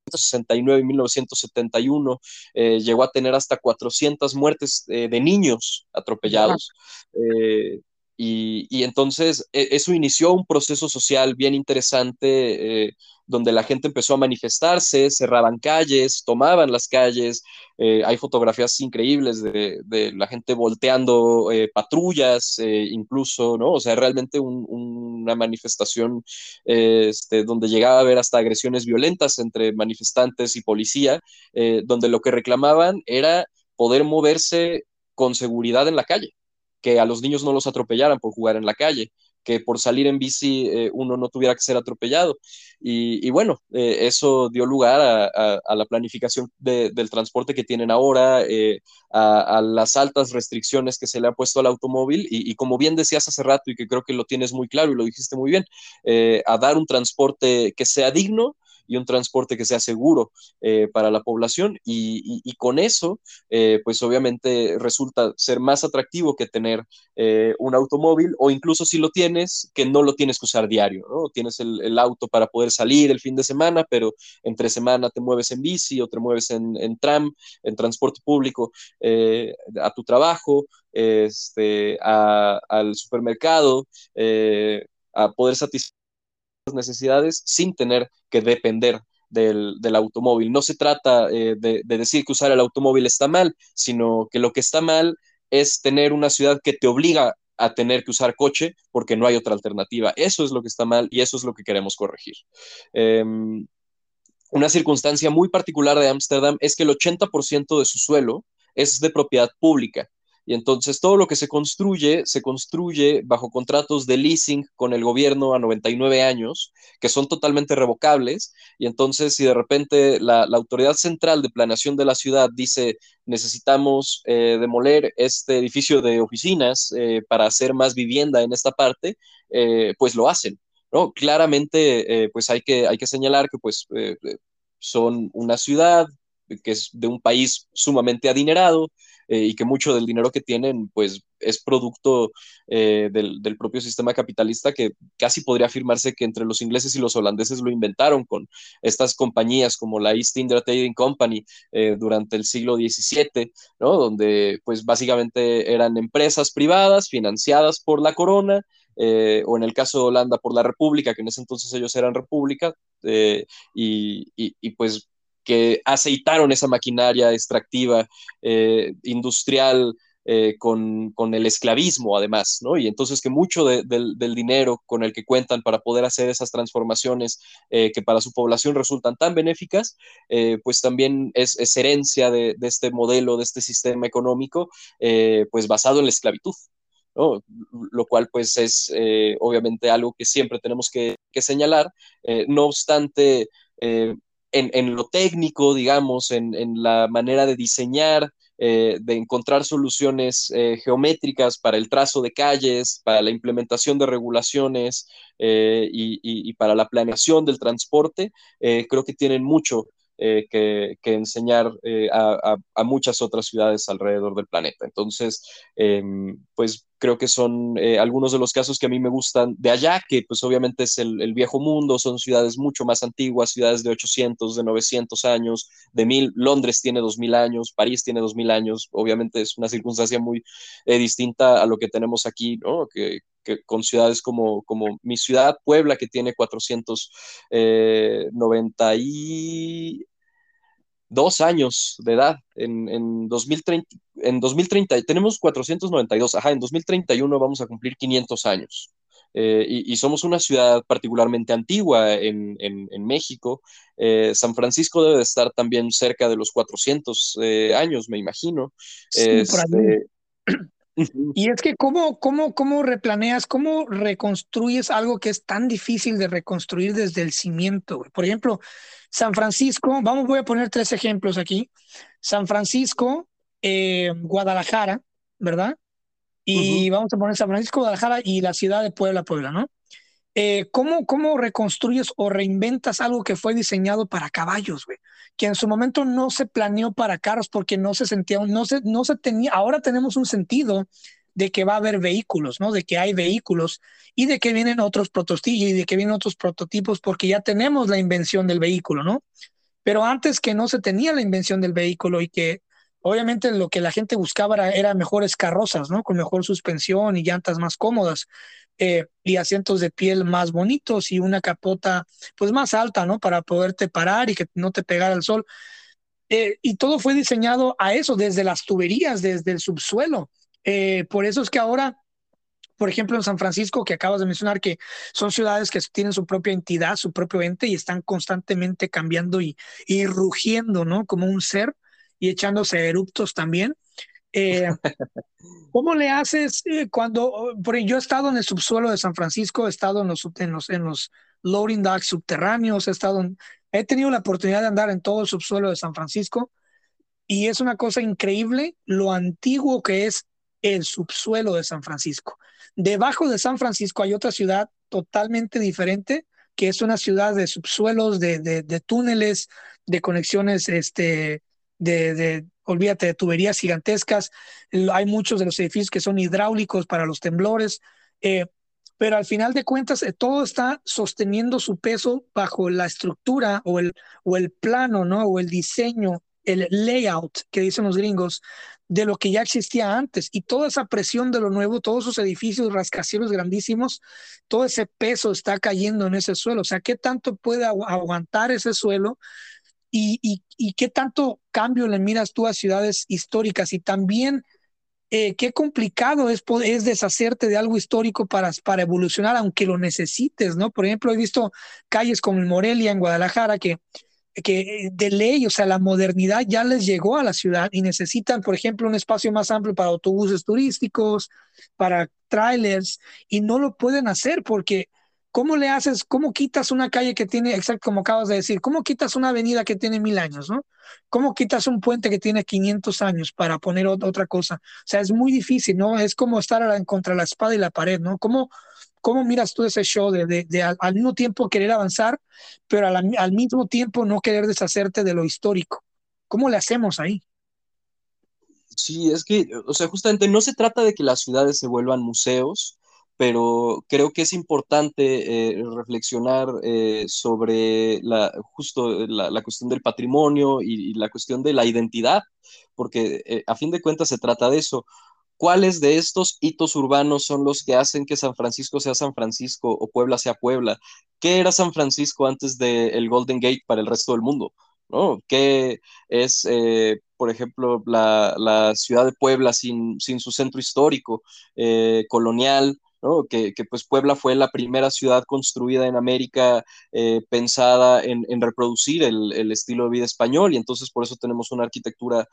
1969 y 1971 eh, llegó a tener hasta 400 muertes eh, de niños atropellados. Eh, y, entonces e, eso inició un proceso social bien interesante donde la gente empezó a manifestarse, cerraban calles, tomaban las calles. hay fotografías increíbles de, la gente volteando patrullas, incluso, ¿no? O sea, realmente una manifestación este, donde llegaba a haber hasta agresiones violentas entre manifestantes y policía, donde lo que reclamaban era poder moverse con seguridad en la calle que a los niños no los atropellaran por jugar en la calle, que por salir en bici eh, uno no tuviera que ser atropellado. Y, bueno, eh, eso dio lugar a, la planificación del transporte que tienen ahora, eh, a, las altas restricciones que se le ha puesto al automóvil y, y, como bien decías hace rato y que creo que lo tienes muy claro y lo dijiste muy bien, a dar un transporte que sea digno, y un transporte que sea seguro eh, para la población y, con eso, eh, pues obviamente resulta ser más atractivo que tener eh, un automóvil o incluso si lo tienes, que no lo tienes que usar diario, ¿no? Tienes el, auto para poder salir el fin de semana, pero entre semana te mueves en bici o te mueves en, tram, en transporte público, a tu trabajo, este, al supermercado, a poder satisfacer necesidades sin tener que depender del, automóvil. No se trata eh, de, decir que usar el automóvil está mal, sino que lo que está mal es tener una ciudad que te obliga a tener que usar coche porque no hay otra alternativa. Eso es lo que está mal y eso es lo que queremos corregir. Em, una circunstancia muy particular de Ámsterdam es que el 80% de su suelo es de propiedad pública. Y entonces todo lo que se construye, se construye bajo contratos de leasing con el gobierno a 99 años, que son totalmente revocables. Y entonces si de repente la, autoridad central de planeación de la ciudad dice necesitamos eh, demoler este edificio de oficinas eh, para hacer más vivienda en esta parte, eh, pues lo hacen. ¿no? Claramente, pues hay que, hay que señalar que pues son una ciudad que es de un país sumamente adinerado, eh, y que mucho del dinero que tienen pues es producto eh, del, propio sistema capitalista que casi podría afirmarse que entre los ingleses y los holandeses lo inventaron con estas compañías como la East India Trading Company eh, durante el siglo XVII, ¿no? donde pues básicamente eran empresas privadas financiadas por la corona o en el caso de Holanda por la República, que en ese entonces ellos eran república, y, y, pues que aceitaron esa maquinaria extractiva eh, industrial eh, con, el esclavismo además, ¿no? Y entonces que mucho del dinero con el que cuentan para poder hacer esas transformaciones eh, que para su población resultan tan benéficas, pues también es, herencia de, este modelo, de este sistema económico, pues basado en la esclavitud. ¿no? Lo cual pues es obviamente algo que siempre tenemos que, que señalar. no obstante, en, lo técnico, digamos, en, la manera de diseñar, eh, de encontrar soluciones eh, geométricas para el trazo de calles, para la implementación de regulaciones eh, y, para la planeación del transporte, creo que tienen mucho que, enseñar a, muchas otras ciudades alrededor del planeta. Entonces, em, pues creo que son eh, algunos de los casos que a mí me gustan de allá, que pues obviamente es el, viejo mundo, son ciudades mucho más antiguas, ciudades de 800, de 900 años, de 1000, Londres tiene 2000 años, París tiene 2000 años, obviamente es una circunstancia muy eh, distinta a lo que tenemos aquí, ¿no? Que, con ciudades como, como mi ciudad, Puebla, que tiene 490 y dos años de edad. En, en, 2030, en 2030, tenemos 492, ajá, en 2031 vamos a cumplir 500 años. Eh, y, somos una ciudad particularmente antigua en, en, México. Eh, San Francisco debe de estar también cerca de los 400 eh, años, me imagino. Este, y es que cómo, cómo, cómo replaneas, cómo reconstruyes algo que es tan difícil de reconstruir desde el cimiento. Por ejemplo, San Francisco, vamos, voy a poner tres ejemplos aquí. San Francisco, eh, Guadalajara, ¿verdad? Y vamos a poner San Francisco, Guadalajara y la ciudad de Puebla, Puebla, ¿no? Eh, ¿cómo, ¿Cómo reconstruyes o reinventas algo que fue diseñado para caballos, güey? Que en su momento no se planeó para carros porque no se sentía, no se, no se tenía, ahora tenemos un sentido de que va a haber vehículos, ¿no? De que hay vehículos y de que vienen otros prototipos y de que vienen otros prototipos porque ya tenemos la invención del vehículo, ¿no? Pero antes que no se tenía la invención del vehículo y que obviamente lo que la gente buscaba era, mejores carrozas, ¿no? Con mejor suspensión y llantas más cómodas eh, y asientos de piel más bonitos y una capota pues más alta, ¿no? Para poderte parar y que no te pegara el sol. Eh, y todo fue diseñado a eso, desde las tuberías, desde el subsuelo. Eh, por eso es que ahora, por ejemplo, en San Francisco, que acabas de mencionar, que son ciudades que tienen su propia entidad, su propio ente y están constantemente cambiando y, rugiendo, ¿no? Como un ser y echándose eruptos también. Eh, ¿Cómo le haces eh, cuando, por yo he estado en el subsuelo de San Francisco, he estado en los, en los, en los loading docks subterráneos, he estado he tenido la oportunidad de andar en todo el subsuelo de San Francisco y es una cosa increíble lo antiguo que es el subsuelo de San Francisco. Debajo de San Francisco hay otra ciudad totalmente diferente, que es una ciudad de subsuelos, de, de, túneles, de conexiones, este, de, de, olvídate, de tuberías gigantescas. Hay muchos de los edificios que son hidráulicos para los temblores. Eh, pero al final de cuentas eh, todo está sosteniendo su peso bajo la estructura o el, o el plano, ¿no? O el diseño, el layout que dicen los gringos de lo que ya existía antes. Y toda esa presión de lo nuevo, todos esos edificios rascacielos grandísimos, todo ese peso está cayendo en ese suelo. O sea, ¿qué tanto puede aguantar ese suelo? Y, y, qué tanto cambio le miras tú a ciudades históricas y también eh, qué complicado es, es deshacerte de algo histórico para, para evolucionar, aunque lo necesites, ¿no? Por ejemplo, he visto calles como el Morelia en Guadalajara que que de ley, o sea, la modernidad ya les llegó a la ciudad y necesitan, por ejemplo, un espacio más amplio para autobuses turísticos, para trailers, y no lo pueden hacer porque ¿cómo le haces, cómo quitas una calle que tiene, exacto como acabas de decir, cómo quitas una avenida que tiene mil años, ¿no? ¿Cómo quitas un puente que tiene 500 años para poner otra cosa? O sea, es muy difícil, ¿no? Es como estar a contra la espada y la pared, ¿no? ¿Cómo, ¿Cómo miras tú ese show de, al, mismo tiempo querer avanzar, pero al, mismo tiempo no querer deshacerte de lo histórico? ¿Cómo le hacemos ahí? Sí, es que, o sea, justamente no se trata de que las ciudades se vuelvan museos, pero creo que es importante eh, reflexionar eh, sobre la, justo la, cuestión del patrimonio y, la cuestión de la identidad, porque eh, a fin de cuentas se trata de eso. ¿Cuáles de estos hitos urbanos son los que hacen que San Francisco sea San Francisco o Puebla sea Puebla? ¿Qué era San Francisco antes del Golden Gate para el resto del mundo? ¿no? ¿Qué es, eh, por ejemplo, la, ciudad de Puebla sin, sin su centro histórico, eh, colonial? Que, pues Puebla fue la primera ciudad construida en América eh, pensada en, reproducir el, estilo de vida español y entonces por eso tenemos una arquitectura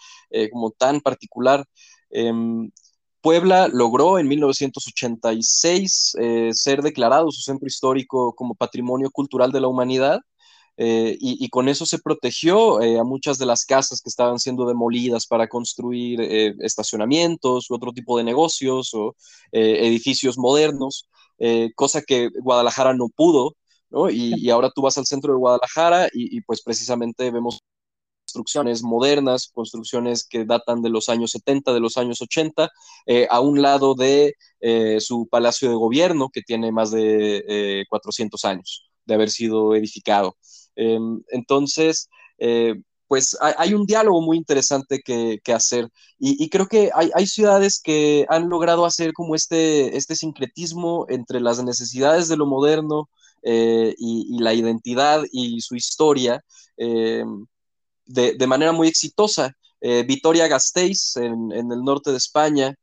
como tan particular. Em, Puebla logró en 1986 eh, ser declarado su centro histórico como patrimonio cultural de la humanidad eh, y, con eso se protegió eh, a muchas de las casas que estaban siendo demolidas para construir estacionamientos u otro tipo de negocios o edificios modernos, cosa que Guadalajara no pudo, ¿no? Y, ahora tú vas al centro de Guadalajara y, pues precisamente vemos construcciones modernas, construcciones que datan de los años 70, de los años 80, eh, a un lado de eh, su palacio de gobierno, que tiene más de 400 años de haber sido edificado. Em, entonces, pues hay, un diálogo muy interesante que, hacer. Y, creo que hay, ciudades que han logrado hacer como este, este sincretismo entre las necesidades de lo moderno eh, y, la identidad y su historia eh, de, manera muy exitosa. Eh, Vitoria Gasteiz, en, el norte de España,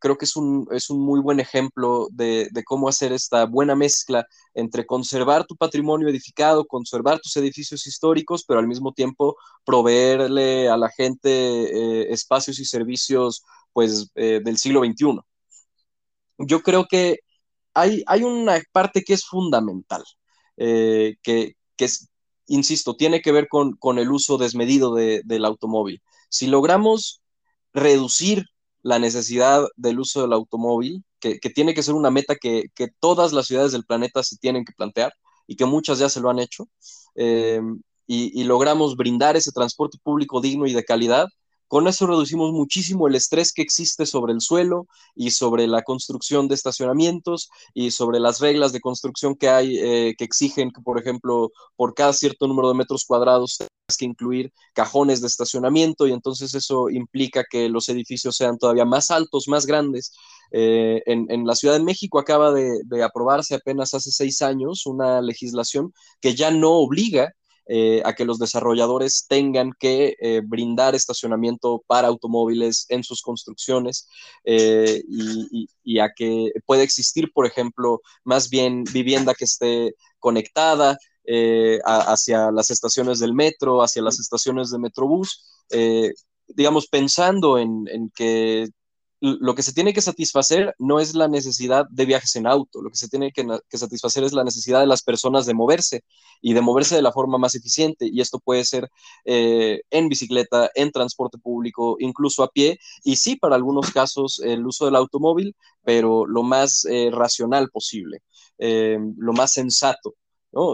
creo que es un, es un, muy buen ejemplo de, cómo hacer esta buena mezcla entre conservar tu patrimonio edificado, conservar tus edificios históricos, pero al mismo tiempo proveerle a la gente espacios y servicios pues, del siglo XXI. Yo creo que hay, una parte que es fundamental, eh, que, insisto, tiene que ver con, el uso desmedido del automóvil. Si logramos reducir la necesidad del uso del automóvil, que, tiene que ser una meta que, todas las ciudades del planeta se tienen que plantear y que muchas ya se lo han hecho, eh, y, logramos brindar ese transporte público digno y de calidad, con eso reducimos muchísimo el estrés que existe sobre el suelo y sobre la construcción de estacionamientos y sobre las reglas de construcción que hay eh, que exigen que, por ejemplo, por cada cierto número de metros cuadrados tengas que incluir cajones de estacionamiento y entonces eso implica que los edificios sean todavía más altos, más grandes. Eh, en, la Ciudad de México acaba de, de aprobarse apenas hace seis años una legislación que ya no obliga eh, a que los desarrolladores tengan que eh, brindar estacionamiento para automóviles en sus construcciones eh, y, a que pueda existir, por ejemplo, más bien vivienda que esté conectada hacia las estaciones del metro, hacia las estaciones de Metrobús, digamos, pensando en, en que lo que se tiene que satisfacer no es la necesidad de viajes en auto, lo que se tiene que, satisfacer es la necesidad de las personas de moverse y de moverse de la forma más eficiente. Y esto puede ser eh, en bicicleta, en transporte público, incluso a pie. Y sí, para algunos casos, el uso del automóvil, pero lo más eh, racional posible, eh, lo más sensato.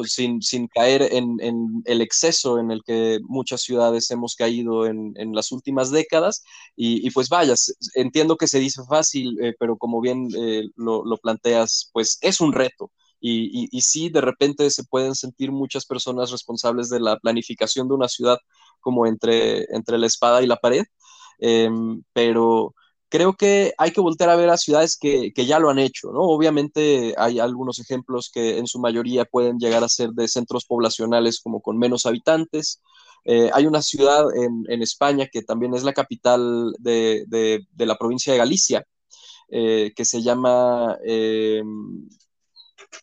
Sin, caer en, el exceso en el que muchas ciudades hemos caído en, las últimas décadas. Y, pues vaya, entiendo que se dice fácil, eh, pero como bien eh, lo, planteas, pues es un reto. Y, y, sí, de repente se pueden sentir muchas personas responsables de la planificación de una ciudad como entre, entre la espada y la pared, em, pero creo que hay que voltear a ver a ciudades que, ya lo han hecho, ¿no? Obviamente hay algunos ejemplos que en su mayoría pueden llegar a ser de centros poblacionales como con menos habitantes. Eh, hay una ciudad en, España que también es la capital de, la provincia de Galicia, eh, que se llama eh,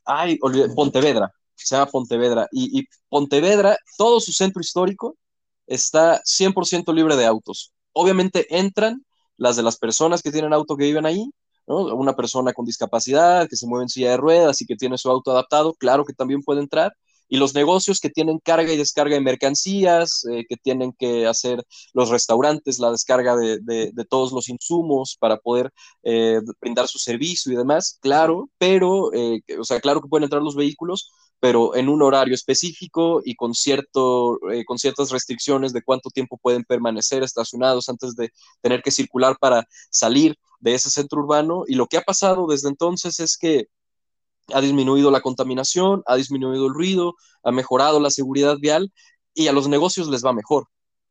ay, Pontevedra, se llama Pontevedra. Y, y Pontevedra, todo su centro histórico está 100% libre de autos. Obviamente entran las de las personas que tienen auto que viven ahí, Una persona con discapacidad que se mueve en silla de ruedas y que tiene su auto adaptado, claro que también puede entrar. Y los negocios que tienen carga y descarga de mercancías, eh, que tienen que hacer los restaurantes, la descarga de, todos los insumos para poder eh, brindar su servicio y demás, claro, pero, eh, o sea, claro que pueden entrar los vehículos, pero en un horario específico y con, cierto, eh, con ciertas restricciones de cuánto tiempo pueden permanecer estacionados antes de tener que circular para salir de ese centro urbano. Y lo que ha pasado desde entonces es que ha disminuido la contaminación, ha disminuido el ruido, ha mejorado la seguridad vial y a los negocios les va mejor,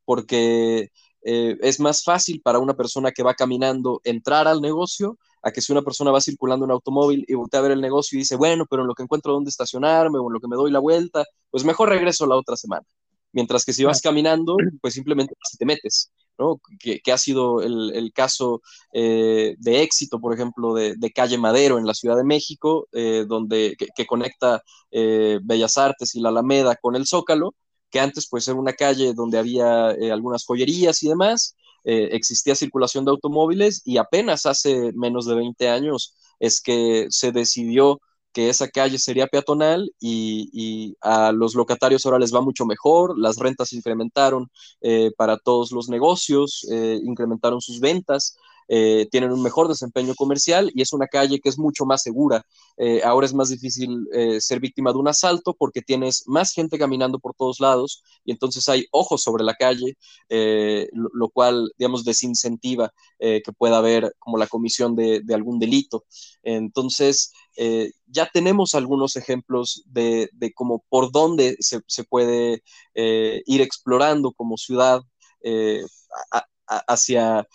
porque eh, es más fácil para una persona que va caminando entrar al negocio a que si una persona va circulando en automóvil y voltea a ver el negocio y dice, bueno, pero en lo que encuentro dónde estacionarme o en lo que me doy la vuelta, pues mejor regreso la otra semana. Mientras que si vas caminando, pues simplemente te metes, ¿no? Que, ha sido el, caso eh, de éxito, por ejemplo, de, Calle Madero en la Ciudad de México, eh, donde, que, conecta eh, Bellas Artes y la Alameda con el Zócalo, que antes pues era una calle donde había algunas joyerías y demás, eh, existía circulación de automóviles y apenas hace menos de 20 años es que se decidió que esa calle sería peatonal y, a los locatarios ahora les va mucho mejor, las rentas incrementaron eh, para todos los negocios, eh, incrementaron sus ventas eh, tienen un mejor desempeño comercial y es una calle que es mucho más segura. Eh, ahora es más difícil eh, ser víctima de un asalto porque tienes más gente caminando por todos lados y entonces hay ojos sobre la calle, lo, cual, digamos, desincentiva que pueda haber como la comisión de, algún delito. Entonces, ya tenemos algunos ejemplos de, de cómo por dónde se, se puede ir explorando como ciudad hacia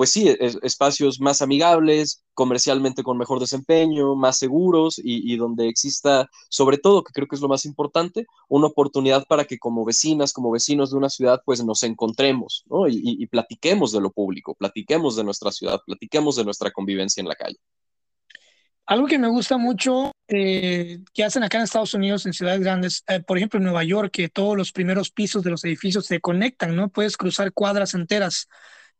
pues sí, espacios más amigables, comercialmente con mejor desempeño, más seguros y, donde exista, sobre todo, que creo que es lo más importante, una oportunidad para que como vecinas, como vecinos de una ciudad, pues nos encontremos ¿no? y, platiquemos de lo público, platiquemos de nuestra ciudad, platiquemos de nuestra convivencia en la calle. Algo que me gusta mucho eh, que hacen acá en Estados Unidos, en ciudades grandes, eh, por ejemplo en Nueva York, que todos los primeros pisos de los edificios se conectan, ¿no? Puedes cruzar cuadras enteras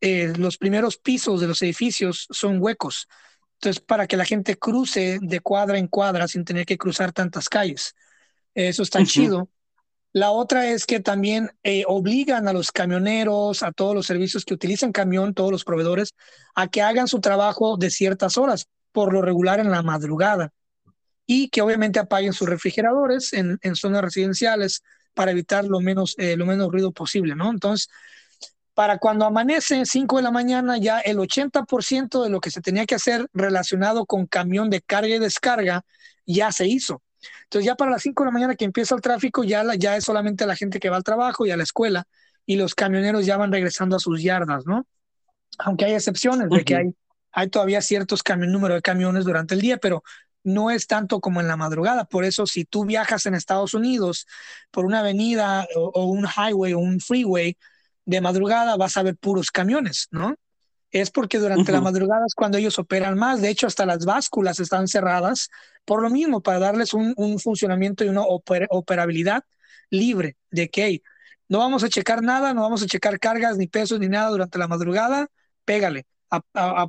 eh, los primeros pisos de los edificios son huecos. Entonces, para que la gente cruce de cuadra en cuadra sin tener que cruzar tantas calles. Eso está chido. La otra es que también eh, obligan a los camioneros, a todos los servicios que utilizan camión, todos los proveedores, a que hagan su trabajo de ciertas horas, por lo regular en la madrugada. Y que obviamente apaguen sus refrigeradores en, en zonas residenciales para evitar lo menos, eh, lo menos ruido posible, ¿no? Entonces, para cuando amanece 5 de la mañana, ya el 80% de lo que se tenía que hacer relacionado con camión de carga y descarga ya se hizo. Entonces ya para las 5 de la mañana que empieza el tráfico, ya, ya es solamente la gente que va al trabajo y a la escuela y los camioneros ya van regresando a sus yardas, ¿no? Aunque hay excepciones de que hay, hay todavía ciertos número de camiones durante el día, pero no es tanto como en la madrugada. Por eso, si tú viajas en Estados Unidos por una avenida o un highway o un freeway, de madrugada vas a ver puros camiones, ¿no? Es porque durante la madrugada es cuando ellos operan más. De hecho, hasta las básculas están cerradas por lo mismo, para darles un, funcionamiento y una operabilidad libre de que no vamos a checar nada, no vamos a checar cargas ni pesos ni nada durante la madrugada. Pégale,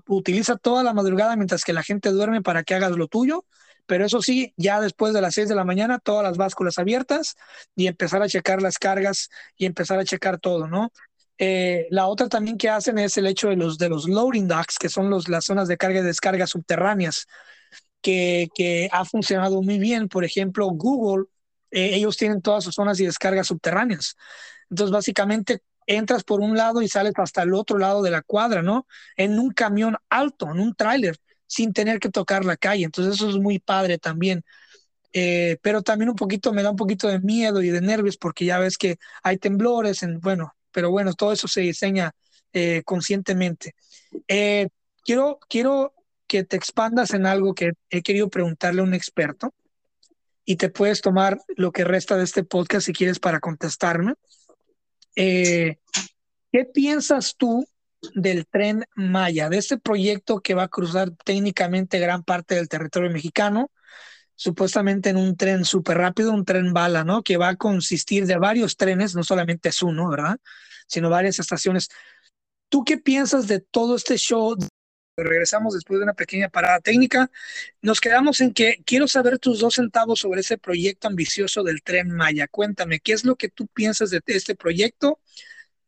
utiliza toda la madrugada mientras que la gente duerme para que hagas lo tuyo pero eso sí, ya después de las 6 de la mañana, todas las básculas abiertas y empezar a checar las cargas y empezar a checar todo, ¿no? Eh, la otra también que hacen es el hecho de los, de los loading docks, que son los, las zonas de carga y descarga subterráneas, que, ha funcionado muy bien. Por ejemplo, Google, eh, ellos tienen todas sus zonas y descargas subterráneas. Entonces, básicamente, entras por un lado y sales hasta el otro lado de la cuadra, ¿no? En un camión alto, en un tráiler sin tener que tocar la calle. Entonces eso es muy padre también. Eh, pero también un poquito me da un poquito de miedo y de nervios porque ya ves que hay temblores, en, bueno, pero bueno, todo eso se diseña eh, conscientemente. Eh, quiero, quiero que te expandas en algo que he querido preguntarle a un experto y te puedes tomar lo que resta de este podcast si quieres para contestarme. ¿Qué piensas tú del tren Maya, de este proyecto que va a cruzar técnicamente gran parte del territorio mexicano, supuestamente en un tren súper rápido, un tren bala, ¿no? Que va a consistir de varios trenes, no solamente es uno, ¿verdad? Sino varias estaciones. ¿Tú qué piensas de todo este show? Regresamos después de una pequeña parada técnica. Nos quedamos en que quiero saber tus dos centavos sobre ese proyecto ambicioso del tren Maya. Cuéntame, ¿qué es lo que tú piensas de este proyecto?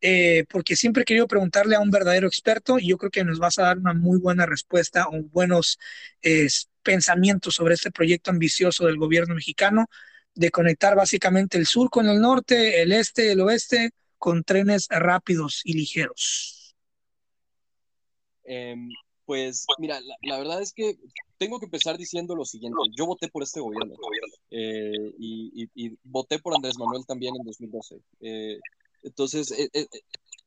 Eh, porque siempre he querido preguntarle a un verdadero experto y yo creo que nos vas a dar una muy buena respuesta o buenos pensamientos sobre este proyecto ambicioso del gobierno mexicano de conectar básicamente el sur con el norte, el este, el oeste, con trenes rápidos y ligeros. Em, pues mira, la, verdad es que tengo que empezar diciendo lo siguiente. Yo voté por este gobierno eh, y, voté por Andrés Manuel también en 2012. Eh, entonces, eh, eh, eh,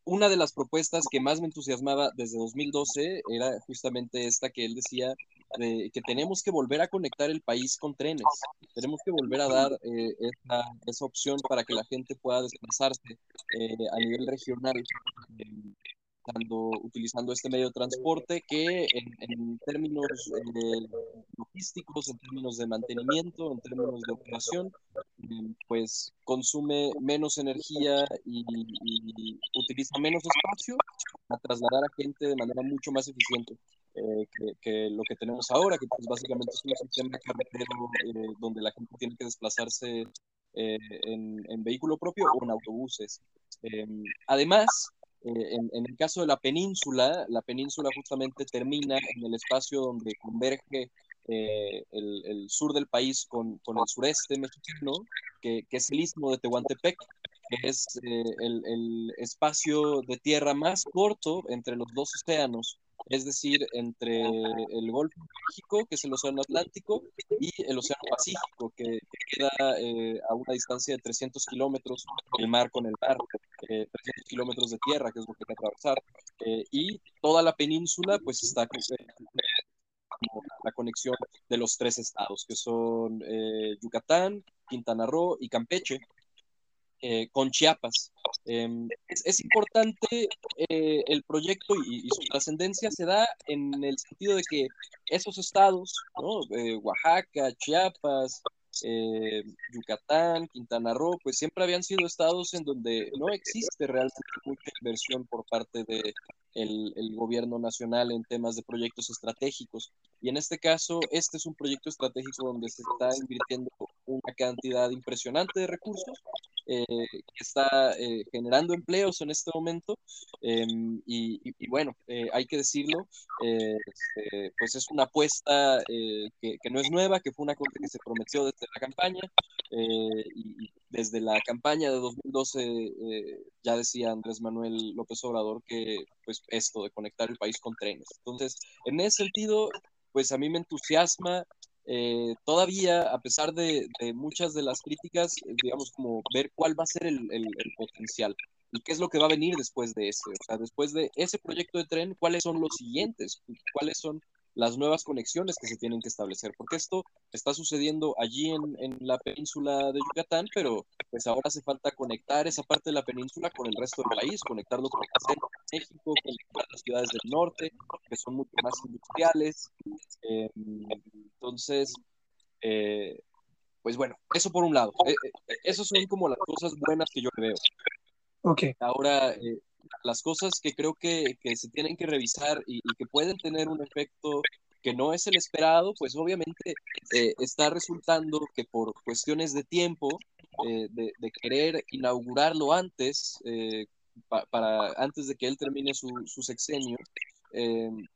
una de las propuestas que más me entusiasmaba desde 2012 era justamente esta que él decía que tenemos que volver a conectar el país con trenes, tenemos que volver a dar esa, esa, opción para que la gente pueda desplazarse a nivel regional utilizando este medio de transporte que en, términos eh, logísticos, en términos de mantenimiento, en términos de operación, pues consume menos energía y, utiliza menos espacio a trasladar a gente de manera mucho más eficiente. Eh, que, lo que tenemos ahora, que pues básicamente es un sistema carretero donde la gente tiene que desplazarse en, en, vehículo propio o en autobuses. además, Eh, en, el caso de la península, la península justamente termina en el espacio donde converge eh, el, sur del país con, con el sureste mexicano, que, que, es el istmo de Tehuantepec, que es eh, el, el, espacio de tierra más corto entre los dos océanos, es decir, entre el Golfo de México, que es el Océano Atlántico, y el Océano Pacífico, que, queda eh, a una distancia de 300 kilómetros el mar con el mar, 300 kilómetros de tierra, que es lo que hay que atravesar, y toda la península pues está la conexión de los tres estados, que son eh, Yucatán, Quintana Roo y Campeche, eh, con Chiapas. Em, es, importante eh, el proyecto y, su trascendencia se da en el sentido de que esos estados, Oaxaca, Chiapas, Yucatán, Quintana Roo, pues siempre habían sido estados en donde no existe realmente mucha inversión por parte de el, gobierno nacional en temas de proyectos estratégicos. Y en este caso, este es un proyecto estratégico donde se está invirtiendo una cantidad impresionante de recursos eh, que está eh, generando empleos en este momento. Em, y, bueno, eh, hay que decirlo, pues es una apuesta que, que, no es nueva, que fue una cosa que se prometió desde la campaña. y desde la campaña de 2012 ya decía Andrés Manuel López Obrador que pues esto de conectar el país con trenes. Entonces, en ese sentido, pues a mí me entusiasma eh, todavía, a pesar de, muchas de las críticas, eh, digamos, como ver cuál va a ser el, potencial y qué es lo que va a venir después de ese. O sea, después de ese proyecto de tren, cuáles son los siguientes, cuáles son las nuevas conexiones que se tienen que establecer, porque esto está sucediendo allí en, en, la península de Yucatán, pero pues ahora hace falta conectar esa parte de la península con el resto del país, conectarlo con México, con las ciudades del norte, que son mucho más industriales. Eh, entonces, eh, pues bueno, eso por un lado. Eh, esas son como las cosas buenas que yo veo. Ok. Ahora, las cosas que creo que, que se tienen que revisar y, que pueden tener un efecto que no es el esperado, pues obviamente eh, está resultando que por cuestiones de tiempo, eh, de, querer inaugurarlo antes, eh, para antes de que él termine su, su sexenio,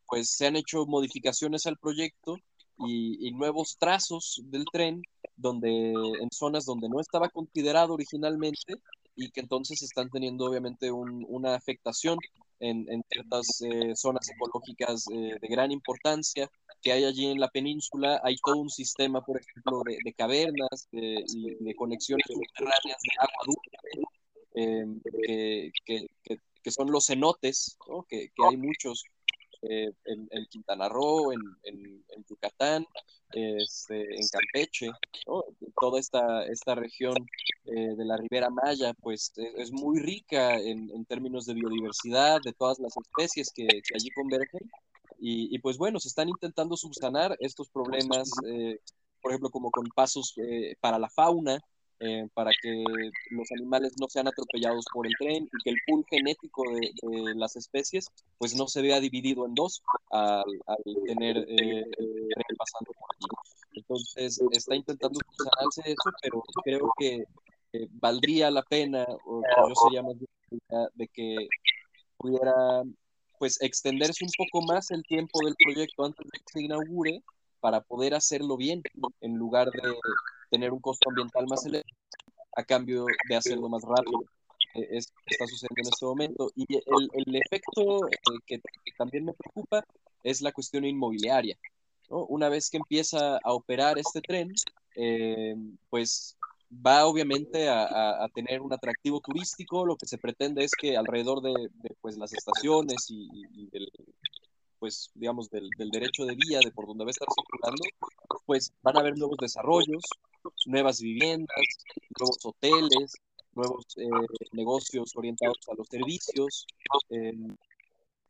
pues se han hecho modificaciones al proyecto y, y, nuevos trazos del tren donde en zonas donde no estaba considerado originalmente y que entonces están teniendo obviamente una afectación en, ciertas eh, zonas ecológicas eh, de gran importancia que hay allí en la península. Hay todo un sistema, por ejemplo, de, cavernas de conexiones subterráneas de agua dulce, eh, que, son los cenotes, que, hay muchos en, en, Quintana Roo, en, en Yucatán, este, en Campeche, toda esta, esta región eh, de la Ribera Maya, pues es, muy rica en, en, términos de biodiversidad, de todas las especies que, allí convergen. Y, pues bueno, se están intentando subsanar estos problemas, eh, por ejemplo, como con pasos eh, para la fauna, eh, para que los animales no sean atropellados por el tren y que el pool genético de, las especies pues no se vea dividido en dos al, tener eh, el tren pasando por allí. Entonces está intentando sanarse eso, pero creo que valdría la pena, o yo sería más de que pudiera pues extenderse un poco más el tiempo del proyecto antes de que se inaugure para poder hacerlo bien en lugar de tener un costo ambiental más elevado a cambio de hacerlo más rápido. Eh, es lo que está sucediendo en este momento. Y el, efecto eh, que, también me preocupa es la cuestión inmobiliaria. Una vez que empieza a operar este tren, eh, pues va obviamente a, tener un atractivo turístico. Lo que se pretende es que alrededor de, de pues, las estaciones y, y del, pues, digamos, del, del, derecho de vía, de por donde va a estar circulando, pues van a haber nuevos desarrollos, nuevas viviendas, nuevos hoteles, nuevos eh, negocios orientados a los servicios, eh,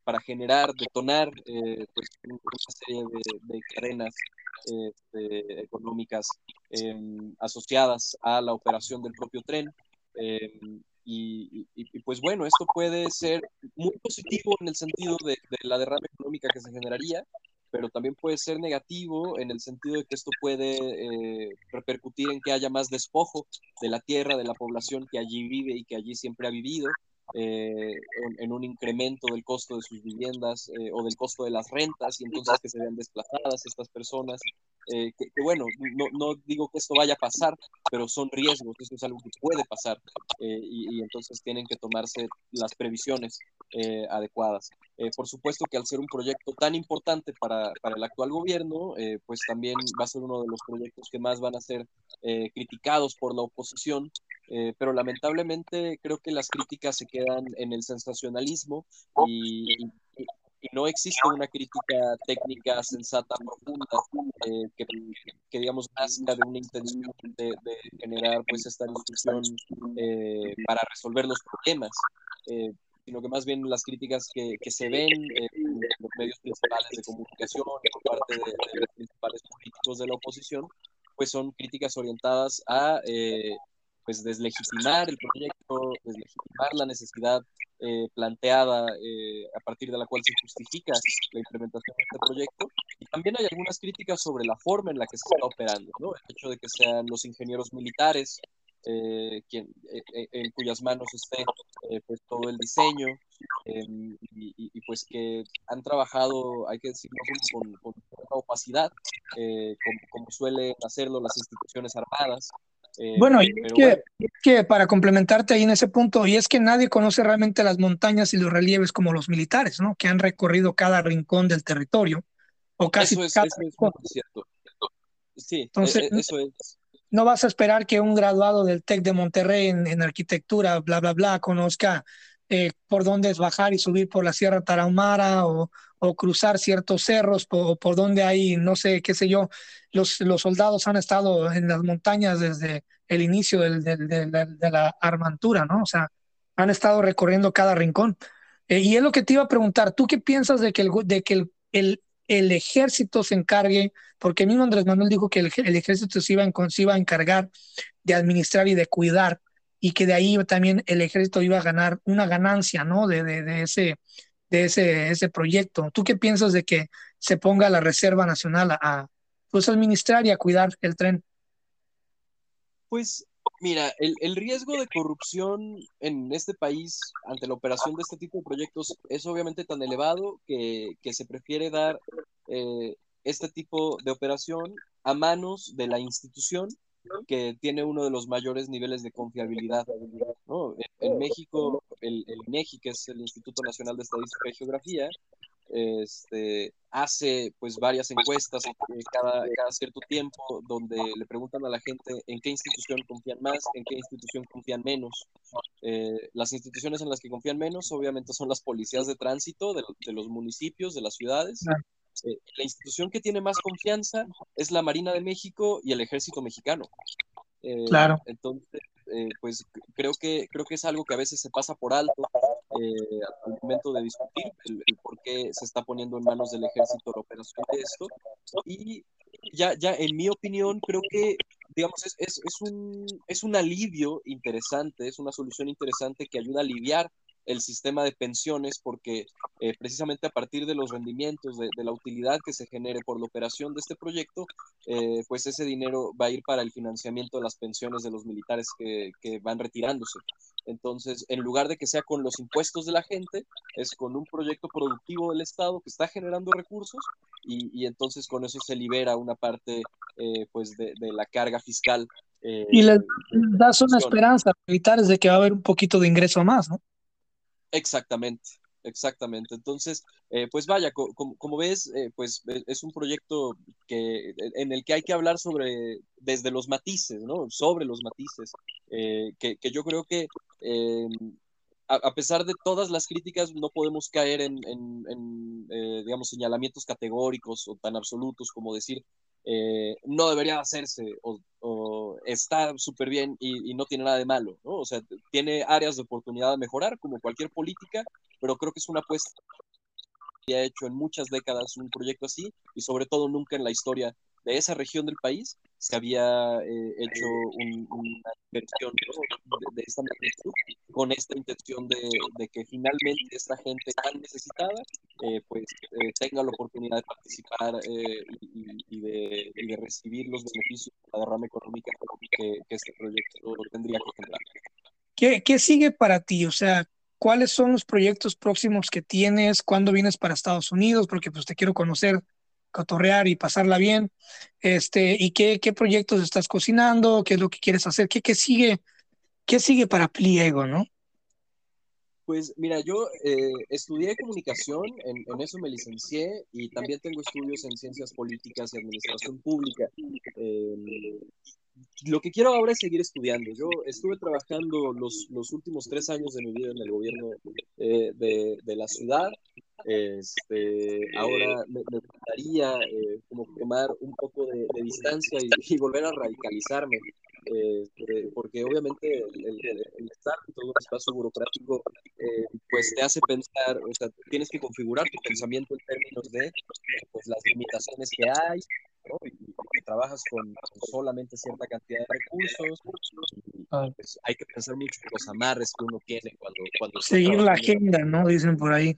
para generar, detonar eh, pues, una serie de, cadenas este, económicas asociadas a la operación del propio tren. Y, pues bueno, esto puede ser muy positivo en el sentido de, la derrama económica que se generaría, pero también puede ser negativo en el sentido de que esto puede eh, repercutir en que haya más despojo de la tierra, de la población que allí vive y que allí siempre ha vivido, eh, en, un incremento del costo de sus viviendas eh, o del costo de las rentas y entonces que se vean desplazadas estas personas. Eh, que, bueno, no, no, digo que esto vaya a pasar, pero son riesgos, eso es algo que puede pasar y, y, entonces tienen que tomarse las previsiones adecuadas. por supuesto que al ser un proyecto tan importante para, para el actual gobierno, pues también va a ser uno de los proyectos que más van a ser criticados por la oposición eh, pero lamentablemente creo que las críticas se quedan en el sensacionalismo y, no existe una crítica técnica sensata, profunda, eh, que, que, digamos nazca de una intención de, generar pues esta discusión eh, para resolver los problemas sino que más bien las críticas que, que se ven en los medios principales de comunicación por parte de, de, los principales políticos de la oposición, pues son críticas orientadas a pues deslegitimar el proyecto, deslegitimar la necesidad eh, planteada eh, a partir de la cual se justifica la implementación de este proyecto. Y también hay algunas críticas sobre la forma en la que se está operando, ¿no? El hecho de que sean los ingenieros militares eh, quien, en cuyas manos esté pues todo el diseño em, y, pues que han trabajado, hay que decirlo, con, con, opacidad, como, como, suelen hacerlo las instituciones armadas, eh, bueno, y es que, que, para complementarte ahí en ese punto, y es que nadie conoce realmente las montañas y los relieves como los militares, ¿no? Que han recorrido cada rincón del territorio, o casi eso es, cada eso es cierto. Sí, Entonces, e, eso es. No vas a esperar que un graduado del TEC de Monterrey en, en arquitectura, bla, bla, bla, conozca eh, por dónde es bajar y subir por la Sierra Tarahumara o, cruzar ciertos cerros o por dónde hay, no sé, qué sé yo. Los, los soldados han estado en las montañas desde el inicio de la armantura, ¿no? O sea, han estado recorriendo cada rincón. Eh, y es lo que te iba a preguntar, ¿tú qué piensas de que el, de que el, el, ejército se encargue, porque mismo Andrés Manuel dijo que el, ejército se iba, se iba a encargar de administrar y de cuidar y que de ahí también el ejército iba a ganar una ganancia, ¿no? De, de, de, ese, de ese, ese proyecto. ¿Tú qué piensas de que se ponga la Reserva Nacional a, pues, administrar y a cuidar el tren? Pues mira, el, el, riesgo de corrupción en este país ante la operación de este tipo de proyectos es obviamente tan elevado que, que se prefiere dar eh, este tipo de operación a manos de la institución que tiene uno de los mayores niveles de confiabilidad. ¿no? En, México, el, el INEGI, que es el Instituto Nacional de Estadística y Geografía, este, hace pues varias encuestas cada, cada, cierto tiempo donde le preguntan a la gente en qué institución confían más, en qué institución confían menos. Eh, las instituciones en las que confían menos obviamente son las policías de tránsito de, de los municipios, de las ciudades, eh, la institución que tiene más confianza es la Marina de México y el Ejército Mexicano. Eh, claro. Entonces, eh, pues creo que, creo que es algo que a veces se pasa por alto al momento de discutir el, por qué se está poniendo en manos del ejército la operación de esto. Y ya, ya en mi opinión, creo que, digamos, es, es, es, un, es un alivio interesante, es una solución interesante que ayuda a aliviar el sistema de pensiones porque eh, precisamente a partir de los rendimientos, de, la utilidad que se genere por la operación de este proyecto, eh, pues ese dinero va a ir para el financiamiento de las pensiones de los militares que, van retirándose. Entonces, en lugar de que sea con los impuestos de la gente, es con un proyecto productivo del Estado que está generando recursos y, entonces con eso se libera una parte eh, pues de, la carga fiscal. y les das una esperanza a militares de que va a haber un poquito de ingreso más, ¿no? Exactamente, exactamente. Entonces, eh, pues vaya, como ves, eh, pues e, es un proyecto que, en el que hay que hablar sobre, desde los matices, ¿no? Sobre los matices, eh, que, que, yo creo que a, pesar de todas las críticas, no podemos caer en, en digamos, señalamientos categóricos o tan absolutos como decir, eh, no debería hacerse o, está súper bien y, no tiene nada de malo, ¿no? O sea, tiene áreas de oportunidad de mejorar como cualquier política, pero creo que es una apuesta que ha hecho en muchas décadas un proyecto así y sobre todo nunca en la historia de esa región del país se había eh, hecho una inversión de, esta magnitud con esta intención de, que finalmente esta gente tan necesitada eh, pues eh, tenga la oportunidad de participar y, de, recibir los beneficios de la derrama económica que, que este proyecto tendría que generar. ¿Qué, ¿Qué sigue para ti? O sea, ¿cuáles son los proyectos próximos que tienes? ¿Cuándo vienes para Estados Unidos? Porque pues te quiero conocer, cotorrear y pasarla bien. Este, ¿y qué, qué proyectos estás cocinando? ¿Qué es lo que quieres hacer? ¿Qué, qué sigue? ¿Qué sigue para Pliego, no? Pues mira, yo eh, estudié comunicación, en, eso me licencié y también tengo estudios en ciencias políticas y administración pública. Em, lo que quiero ahora es seguir estudiando. Yo estuve trabajando los, los últimos tres años de mi vida en el gobierno eh, de, de, la ciudad. Este, ahora me, gustaría eh, como tomar un poco de, distancia y, volver a radicalizarme. Eh, porque obviamente el, estar en todo un espacio burocrático eh, pues te hace pensar, o sea, tienes que configurar tu pensamiento en términos de pues, las limitaciones que hay, ¿no? y, trabajas con, solamente cierta cantidad de recursos, ah. pues, hay que pensar mucho en los amarres que uno tiene cuando... cuando Seguir la agenda, ¿no? Dicen por ahí.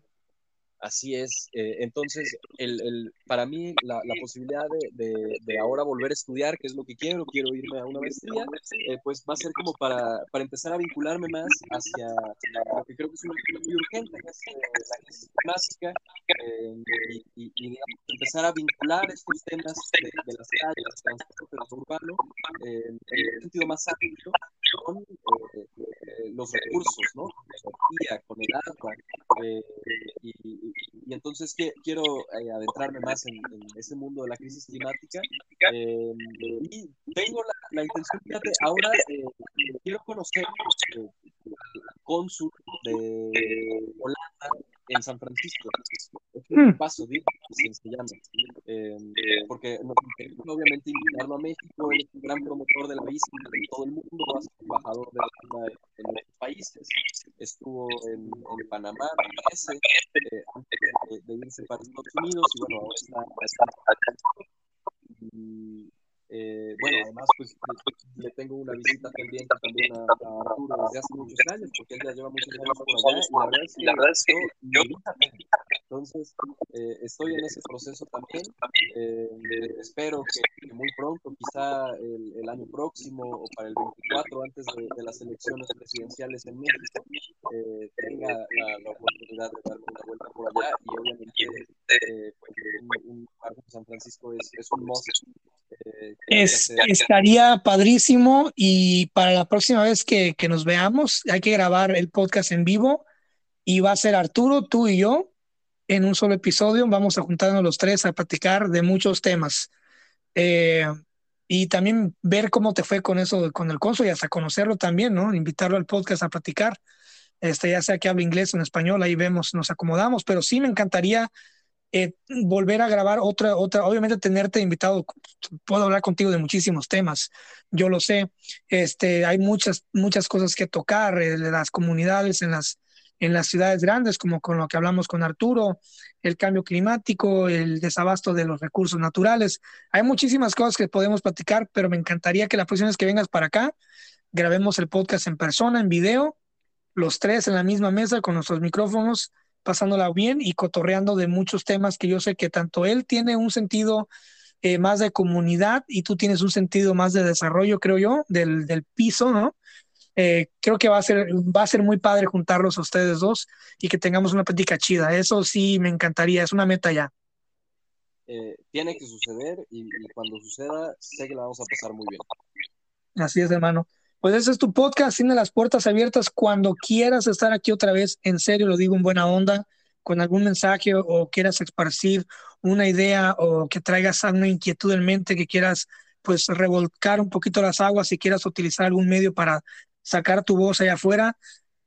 Así es. Eh, entonces, el, el, para mí, la, la posibilidad de, de, ahora volver a estudiar, que es lo que quiero, quiero irme a una maestría, eh, pues va a ser como para, para, empezar a vincularme más hacia lo que creo que es una muy urgente, que es eh, la crisis climática, y, y, empezar a vincular estos temas de, las calles, del transporte urbano, en un sentido más amplio con los recursos, ¿no? Con la energía, con el agua, y entonces quiero eh, adentrarme más en, ese mundo de la crisis climática. Eh, y tengo la, intención, fíjate, ahora eh, quiero conocer al cónsul de Holanda en San Francisco. Es un hmm. paso, se llama. porque obviamente invitarlo a México, es un gran promotor de la bici en todo el mundo, va a ser embajador de la en países. Estuvo en, en Panamá, parece, antes de, irse para Estados Unidos y bueno, ahora eh, bueno, además, pues le tengo una visita pendiente también a, a, Arturo desde hace muchos años, porque él ya lleva muchos años por allá, y la verdad es que, yo, entonces, eh, estoy en ese proceso también. Eh, espero que, muy pronto, quizá el, el, año próximo o para el 24, antes de, de las elecciones presidenciales en México, eh, tenga la, la, oportunidad de darme una vuelta por allá y obviamente pues, un, un, San Francisco es, es un monstruo es, estaría padrísimo y para la próxima vez que, que, nos veamos hay que grabar el podcast en vivo y va a ser Arturo, tú y yo en un solo episodio. Vamos a juntarnos los tres a platicar de muchos temas. Eh, y también ver cómo te fue con eso, con el consul y hasta conocerlo también, ¿no? Invitarlo al podcast a platicar. Este, ya sea que hable inglés o en español, ahí vemos, nos acomodamos, pero sí me encantaría eh, volver a grabar otra, otra, obviamente tenerte invitado, puedo hablar contigo de muchísimos temas, yo lo sé, este, hay muchas, muchas cosas que tocar, eh, las comunidades en las, en las ciudades grandes, como con lo que hablamos con Arturo, el cambio climático, el desabasto de los recursos naturales, hay muchísimas cosas que podemos platicar, pero me encantaría que la próxima vez que vengas para acá, grabemos el podcast en persona, en video, los tres en la misma mesa con nuestros micrófonos pasándola bien y cotorreando de muchos temas que yo sé que tanto él tiene un sentido eh, más de comunidad y tú tienes un sentido más de desarrollo, creo yo, del, del piso, ¿no? Eh, creo que va a ser va a ser muy padre juntarlos a ustedes dos y que tengamos una plática chida. Eso sí me encantaría, es una meta ya. Eh, tiene que suceder y, y, cuando suceda sé que la vamos a pasar muy bien. Así es, hermano. Pues ese es tu podcast, tiene las puertas abiertas cuando quieras estar aquí otra vez, en serio lo digo en buena onda, con algún mensaje o, quieras esparcir una idea o que traigas alguna inquietud en mente, que quieras pues revolcar un poquito las aguas y quieras utilizar algún medio para sacar tu voz allá afuera,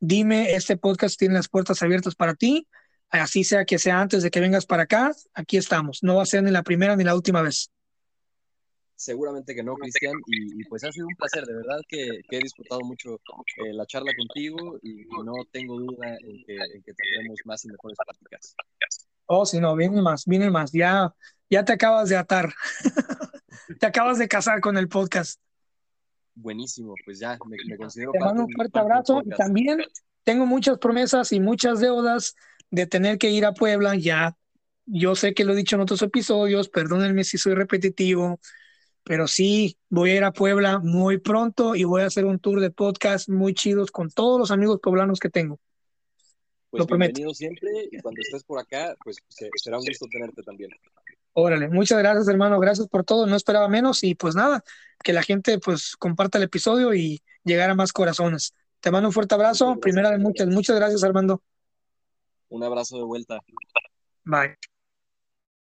dime, este podcast tiene las puertas abiertas para ti, así sea que sea antes de que vengas para acá, aquí estamos, no va a ser ni la primera ni la última vez. Seguramente que no, Cristian, y, pues ha sido un placer, de verdad que, he disfrutado mucho eh, la charla contigo y, no tengo duda en que, tendremos más y mejores prácticas. Oh, sí, no, vienen más, vienen más, ya, ya te acabas de atar, *laughs* te acabas de casar con el podcast. Buenísimo, pues ya me, considero. Te mando un fuerte abrazo y también tengo muchas promesas y muchas deudas de tener que ir a Puebla ya. Yo sé que lo he dicho en otros episodios, perdónenme si soy repetitivo, pero sí, voy a ir a Puebla muy pronto y voy a hacer un tour de podcast muy chidos con todos los amigos poblanos que tengo. pues Lo prometo. bienvenido siempre y cuando estés por acá, pues se- será un gusto tenerte también. Órale, muchas gracias, hermano. Gracias por todo. No esperaba menos y pues nada, que la gente pues comparta el episodio y llegar a más corazones. Te mando un fuerte abrazo. Primera de muchas. Muchas gracias, Armando. Un abrazo de vuelta. Bye.